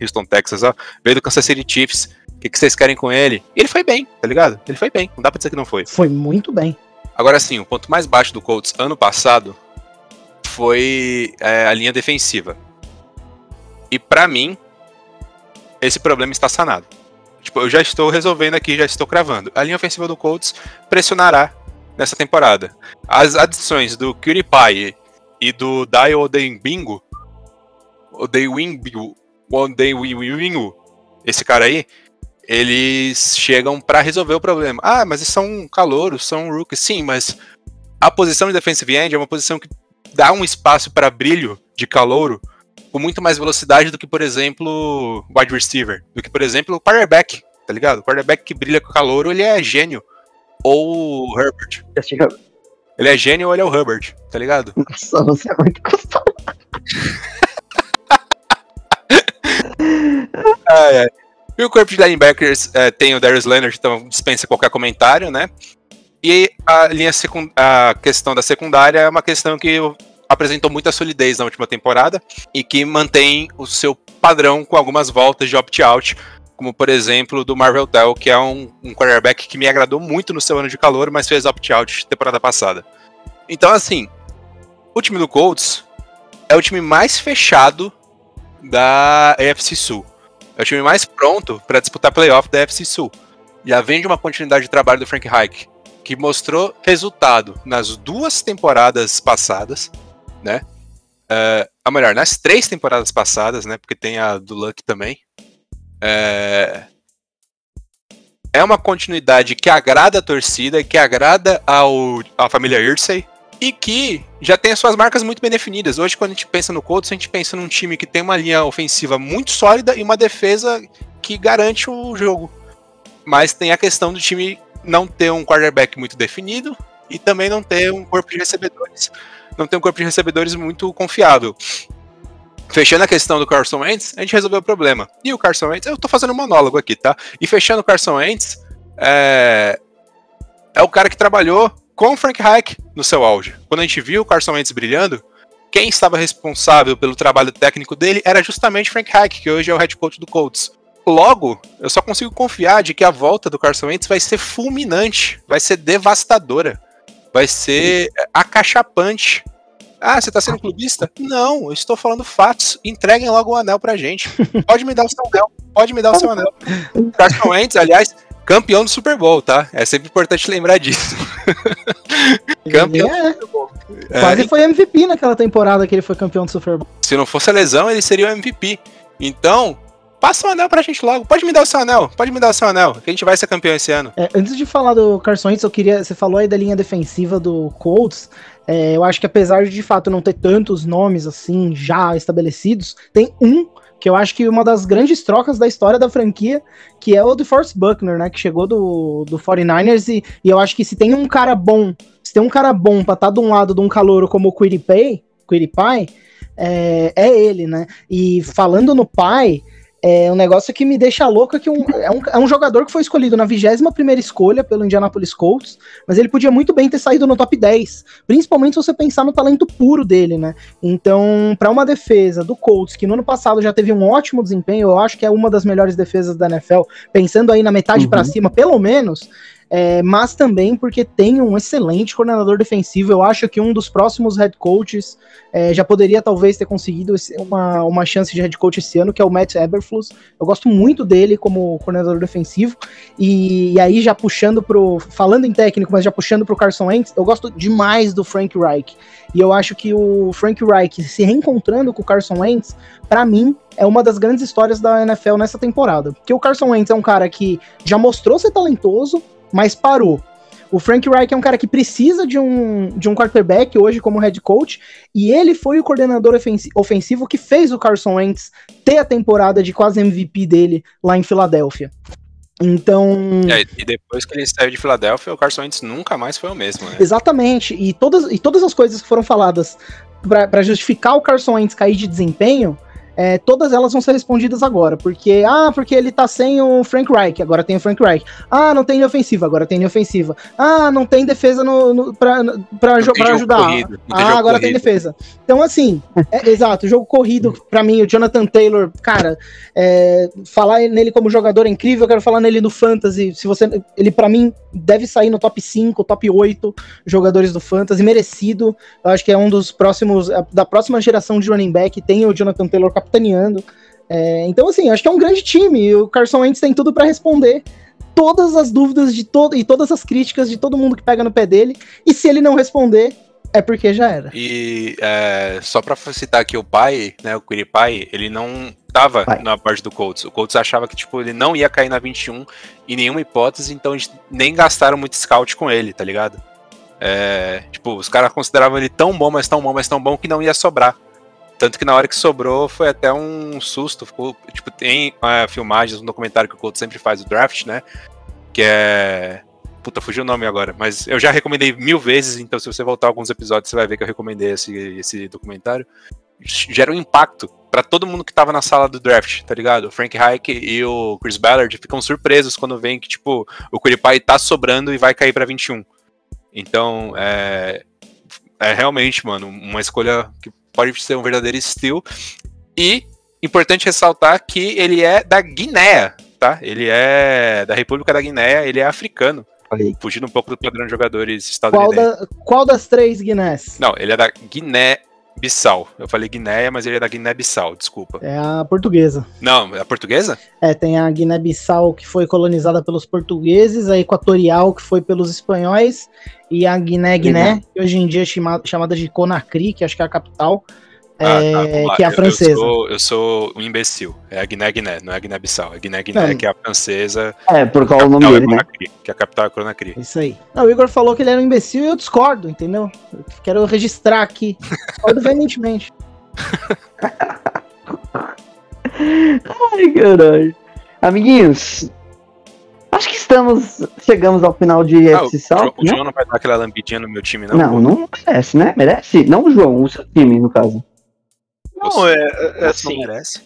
Houston, Texas, ó. Veio do Kansas City Chiefs. O que, que vocês querem com ele? E ele foi bem, tá ligado? Ele foi bem. Não dá pra dizer que não foi. Foi muito bem. Agora sim, o ponto mais baixo do Colts ano passado foi é, a linha defensiva. E pra mim, esse problema está sanado. Tipo, eu já estou resolvendo aqui, já estou cravando. A linha ofensiva do Colts pressionará nessa temporada. As adições do Cutie Pie e do Dio Odembingo, Odewingu, Odewingu, esse cara aí, eles chegam pra resolver o problema. Ah, mas eles são calouros, são rookies. Sim, mas a posição de defensive end é uma posição que dá um espaço para brilho de calouro com muito mais velocidade do que, por exemplo, wide receiver, do que, por exemplo, o quarterback, tá ligado? O quarterback que brilha com calouro, ele é gênio. Ou o Herbert. Ele é gênio ou ele é o Herbert, tá ligado? Nossa, você é muito gostoso. Ai, ai. E o corpo de linebackers é, tem o Darius Leonard, então dispensa qualquer comentário, né? E a linha a questão da secundária é uma questão que apresentou muita solidez na última temporada e que mantém o seu padrão com algumas voltas de opt-out, como por exemplo do Marvel Tell, que é um, um quarterback que me agradou muito no seu ano de calor, mas fez opt-out temporada passada. Então, assim, o time do Colts é o time mais fechado da AFC Sul. É o time mais pronto para disputar playoff da FC Sul. Já vem de uma continuidade de trabalho do Frank Reich, que mostrou resultado nas duas temporadas passadas, né? É, a melhor, nas três temporadas passadas, né? Porque tem a do Luck também. É, é uma continuidade que agrada a torcida, que agrada ao, à família Irsay e que já tem as suas marcas muito bem definidas. Hoje, quando a gente pensa no Colts, a gente pensa num time que tem uma linha ofensiva muito sólida e uma defesa que garante o jogo. Mas tem a questão do time não ter um quarterback muito definido e também não ter um corpo de recebedores, não ter um corpo de recebedores muito confiável. Fechando a questão do Carson Wentz, a gente resolveu o problema. E o Carson Wentz, eu tô fazendo um monólogo aqui, tá? E fechando o Carson Wentz, é, é o cara que trabalhou com o Frank Reich no seu auge. Quando a gente viu o Carson Wentz brilhando, quem estava responsável pelo trabalho técnico dele era justamente Frank Reich, que hoje é o head coach do Colts. Logo, eu só consigo confiar de que a volta do Carson Wentz vai ser fulminante, vai ser devastadora, vai ser acachapante ah, você tá sendo clubista? Não, eu estou falando fatos. Entreguem logo o anel pra gente. Pode me dar o seu anel. Pode me dar o seu anel. Carson Wentz, aliás, campeão do Super Bowl, tá? É sempre importante lembrar disso. campeão é. do Super Bowl. Quase é, foi MVP naquela temporada que ele foi campeão do Super Bowl. Se não fosse a lesão, ele seria o MVP. Então, Passa o anel pra gente logo. Pode me dar o seu anel. Pode me dar o seu anel. Que a gente vai ser campeão esse ano. É, antes de falar do Carson Wentz, eu queria. Você falou aí da linha defensiva do Colts. É, eu acho que apesar de de fato não ter tantos nomes assim já estabelecidos, tem um que eu acho que uma das grandes trocas da história da franquia, que é o do Force Buckner, né, que chegou do, do 49ers e, e eu acho que se tem um cara bom, se tem um cara bom pra estar tá de um lado de um calouro como o Quiripay, Quiripay, é, é ele, né, e falando no pai, é um negócio que me deixa louco é que um, é, um, é um jogador que foi escolhido na 21 primeira escolha pelo Indianapolis Colts, mas ele podia muito bem ter saído no top 10, principalmente se você pensar no talento puro dele, né? Então, para uma defesa do Colts, que no ano passado já teve um ótimo desempenho, eu acho que é uma das melhores defesas da NFL, pensando aí na metade uhum. para cima, pelo menos, é, mas também porque tem um excelente coordenador defensivo. Eu acho que um dos próximos head coaches é, já poderia talvez ter conseguido uma, uma chance de head coach esse ano, que é o Matt Eberflus. Eu gosto muito dele como coordenador defensivo. E, e aí, já puxando pro. Falando em técnico, mas já puxando pro Carson Wentz, eu gosto demais do Frank Reich. E eu acho que o Frank Reich se reencontrando com o Carson Wentz, para mim, é uma das grandes histórias da NFL nessa temporada. Porque o Carson Wentz é um cara que já mostrou ser talentoso, mas parou. O Frank Reich é um cara que precisa de um, de um quarterback hoje como head coach, e ele foi o coordenador ofensivo que fez o Carson Wentz ter a temporada de quase MVP dele lá em Filadélfia. Então. É, e depois que ele saiu de Filadélfia, o Carson Wentz nunca mais foi o mesmo, né? Exatamente. E todas, e todas as coisas que foram faladas para justificar o Carson Wentz cair de desempenho é, todas elas vão ser respondidas agora. Porque, ah, porque ele tá sem o Frank Reich, agora tem o Frank Reich. Ah, não tem ofensiva, agora tem ofensiva. Ah, não tem defesa no, no, pra, pra, pra ajudar. Corrido, ah, agora corrido. tem defesa. Então, assim, é, exato, jogo corrido, pra mim, o Jonathan Taylor, cara, é, falar nele como jogador é incrível, eu quero falar nele no Fantasy. Se você. Ele, pra mim, deve sair no top 5, top 8 jogadores do Fantasy, merecido. Eu acho que é um dos próximos. Da próxima geração de running back, tem o Jonathan Taylor capitaneando. É, então, assim, acho que é um grande time. O Carson Wentz tem tudo para responder todas as dúvidas de todo e todas as críticas de todo mundo que pega no pé dele. E se ele não responder, é porque já era. E é, só pra citar aqui o pai, né, o Pai, ele não tava pai. na parte do Colts. O Colts achava que tipo, ele não ia cair na 21 em nenhuma hipótese, então eles nem gastaram muito scout com ele, tá ligado? É, tipo, os caras consideravam ele tão bom, mas tão bom, mas tão bom que não ia sobrar. Tanto que na hora que sobrou foi até um susto. Ficou, tipo, tem uh, filmagens, um documentário que o Couto sempre faz, o Draft, né? Que é. Puta, fugiu o nome agora. Mas eu já recomendei mil vezes, então se você voltar alguns episódios, você vai ver que eu recomendei esse, esse documentário. Gera um impacto para todo mundo que tava na sala do draft, tá ligado? O Frank Reich e o Chris Ballard ficam surpresos quando veem que, tipo, o Kuripai tá sobrando e vai cair para 21. Então, é, é realmente, mano, uma escolha que pode ser um verdadeiro steal. E importante ressaltar que ele é da Guiné, tá? Ele é da República da Guiné, ele é africano. Aí. Fugindo um pouco do padrão de jogadores estadunidenses. Qual, da, qual das três Guinés? Não, ele é da Guiné Bissau. Eu falei Guinéia, mas ele é da Guiné-Bissau, desculpa. É a portuguesa. Não, é a portuguesa? É, tem a Guiné-Bissau que foi colonizada pelos portugueses, a Equatorial que foi pelos espanhóis e a Guiné-Guiné, que hoje em dia é chama- chamada de Conakry, que acho que é a capital, Ah, é, tá, lá. que é a Eu- francesa. Eu sou, eu sou um imbecil. É a Guiné-Guiné, não é a Guiné-Bissau. É a Guiné-Guiné, que é a francesa. É, por qual o nome capital é dele, né? Que a capital é Conakry. Isso aí. Não, o Igor falou que ele era um imbecil e eu discordo, entendeu? Eu quero registrar aqui. Discordo veementemente. Ai, caralho. Amiguinhos, acho que estamos. Chegamos ao final de Ah, o, FC South, o né? João não vai dar aquela lambidinha no meu time, não? Não, não merece, né? Merece? Não o João, o seu time, no caso. Não, é, é Você assim, não merece?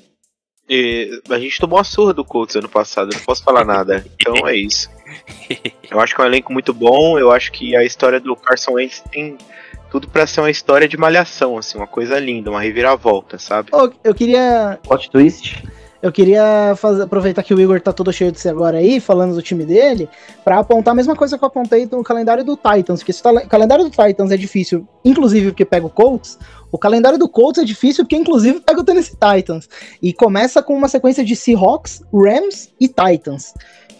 é, a gente tomou a surra do Colts ano passado, eu não posso falar nada. Então é isso. Eu acho que é um elenco muito bom, eu acho que a história do Carson Wentz tem tudo pra ser uma história de malhação, assim, uma coisa linda, uma reviravolta, sabe? Ô, eu queria Plot twist. Eu queria fazer- aproveitar que o Igor tá todo cheio de si agora aí, falando do time dele, pra apontar a mesma coisa que eu apontei no calendário do Titans, porque se o calendário do Titans é difícil, inclusive porque pega o Colts, o calendário do Colts é difícil porque inclusive pega o Tennessee Titans. E começa com uma sequência de Seahawks, Rams e Titans.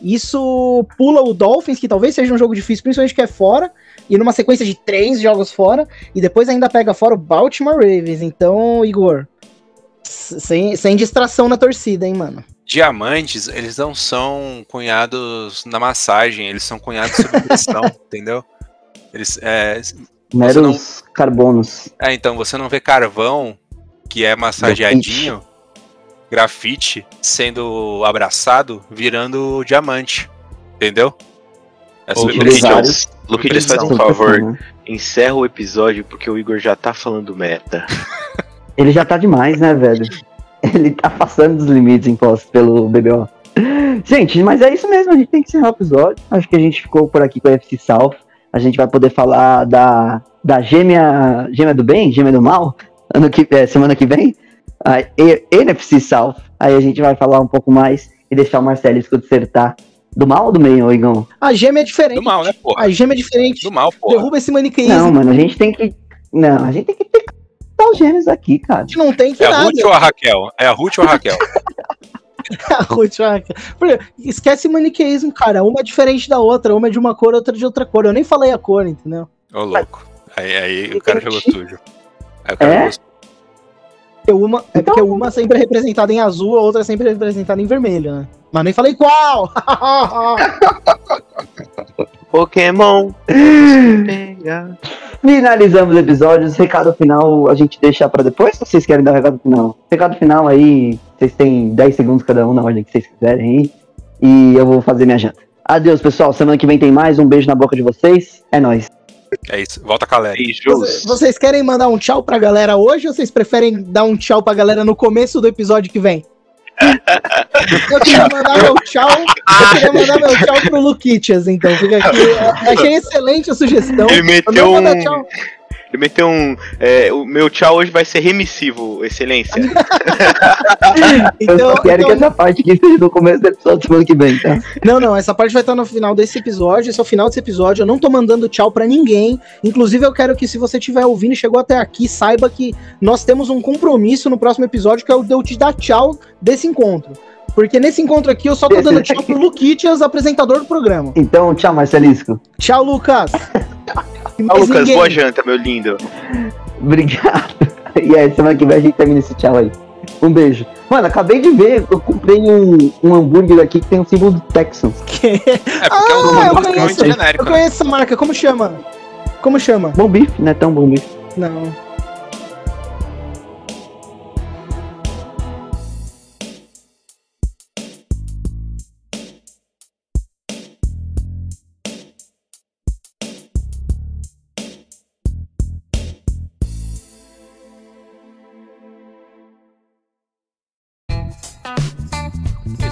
Isso pula o Dolphins, que talvez seja um jogo difícil, principalmente que é fora, e numa sequência de três jogos fora, e depois ainda pega fora o Baltimore Ravens. Então, Igor, sem, sem distração na torcida, hein, mano. Diamantes, eles não são cunhados na massagem, eles são cunhados sob pressão, entendeu? Eles, é, Meros carbonos. é, então, você não vê carvão que é massageadinho, grafite, sendo abraçado, virando diamante, entendeu? É Ô, Luquinhas, vários. Luquinhas, faz um favor, né? encerra o episódio porque o Igor já tá falando meta. Ele já tá demais, né, velho? Ele tá passando dos limites impostos pelo BBO. Gente, mas é isso mesmo, a gente tem que encerrar o episódio. Acho que a gente ficou por aqui com a FC South. A gente vai poder falar da, da gêmea, gêmea do bem, gêmea do mal, ano que, é, semana que vem. A E- NFC South. Aí a gente vai falar um pouco mais e deixar o Marcelisco dissertar do mal ou do bem, ô Igão? A gêmea é diferente. Do mal, né, porra? A gêmea é diferente. Do mal, porra. Derruba esse maniqueísmo. Não, mano, a gente tem que. Não, a gente tem que ter os gêmeos aqui, cara. A gente não tem que É a nada. Ruth ou a Raquel? É a Ruth ou a Raquel? Ruth, Esquece maniqueísmo, cara. Uma é diferente da outra. Uma é de uma cor, outra de outra cor. Eu nem falei a cor, entendeu? Ô, louco. Aí, aí o cara jogou sujo. Aí o cara É? jogou sujo. Porque uma, é Então- porque uma sempre é representada em azul, a outra é sempre representada em vermelho, né? Mas nem falei qual! Pokémon! Finalizamos o episódio. Recado final a gente deixa pra depois ou vocês querem dar o recado final? Recado final aí, vocês têm 10 segundos cada um na ordem que vocês quiserem aí. E eu vou fazer minha janta. Adeus, pessoal. Semana que vem tem mais. Um beijo na boca de vocês. É nóis. É isso. Volta com a Léria. Beijos. Vocês- Vocês querem mandar um tchau pra galera hoje ou vocês preferem dar um tchau pra galera no começo do episódio que vem? Eu queria mandar meu tchau. Eu queria mandar meu tchau pro Luquitas, então. Fica aqui. Achei excelente a sugestão. Ele Eu meteu não vou dar um. Ele meteu um. é, o meu tchau hoje vai ser remissivo, excelência. eu Então, só quero então- que essa parte aqui esteja no começo do episódio semana que vem, tá? Não, não, essa parte vai estar no final desse episódio. Esse é o final desse episódio. Eu não tô mandando tchau pra ninguém. Inclusive, eu quero que, se você estiver ouvindo e chegou até aqui, saiba que nós temos um compromisso no próximo episódio, que é o de eu te dar tchau desse encontro. Porque nesse encontro aqui eu só tô dando tchau pro Luquitias, apresentador do programa. Então, tchau, Marcelisco. Tchau, Lucas. Mais Lucas, ninguém. boa janta, meu lindo. Obrigado. E aí, semana que vem a gente termina esse tchau aí. Um beijo. Mano, acabei de ver, eu comprei um, um hambúrguer aqui que tem um símbolo do Texans. É porque é Ah, um eu nome conheço. muito genérico. Eu né? conheço essa marca. Como chama? Como chama? Bom bife, não é tão bom bife. Não.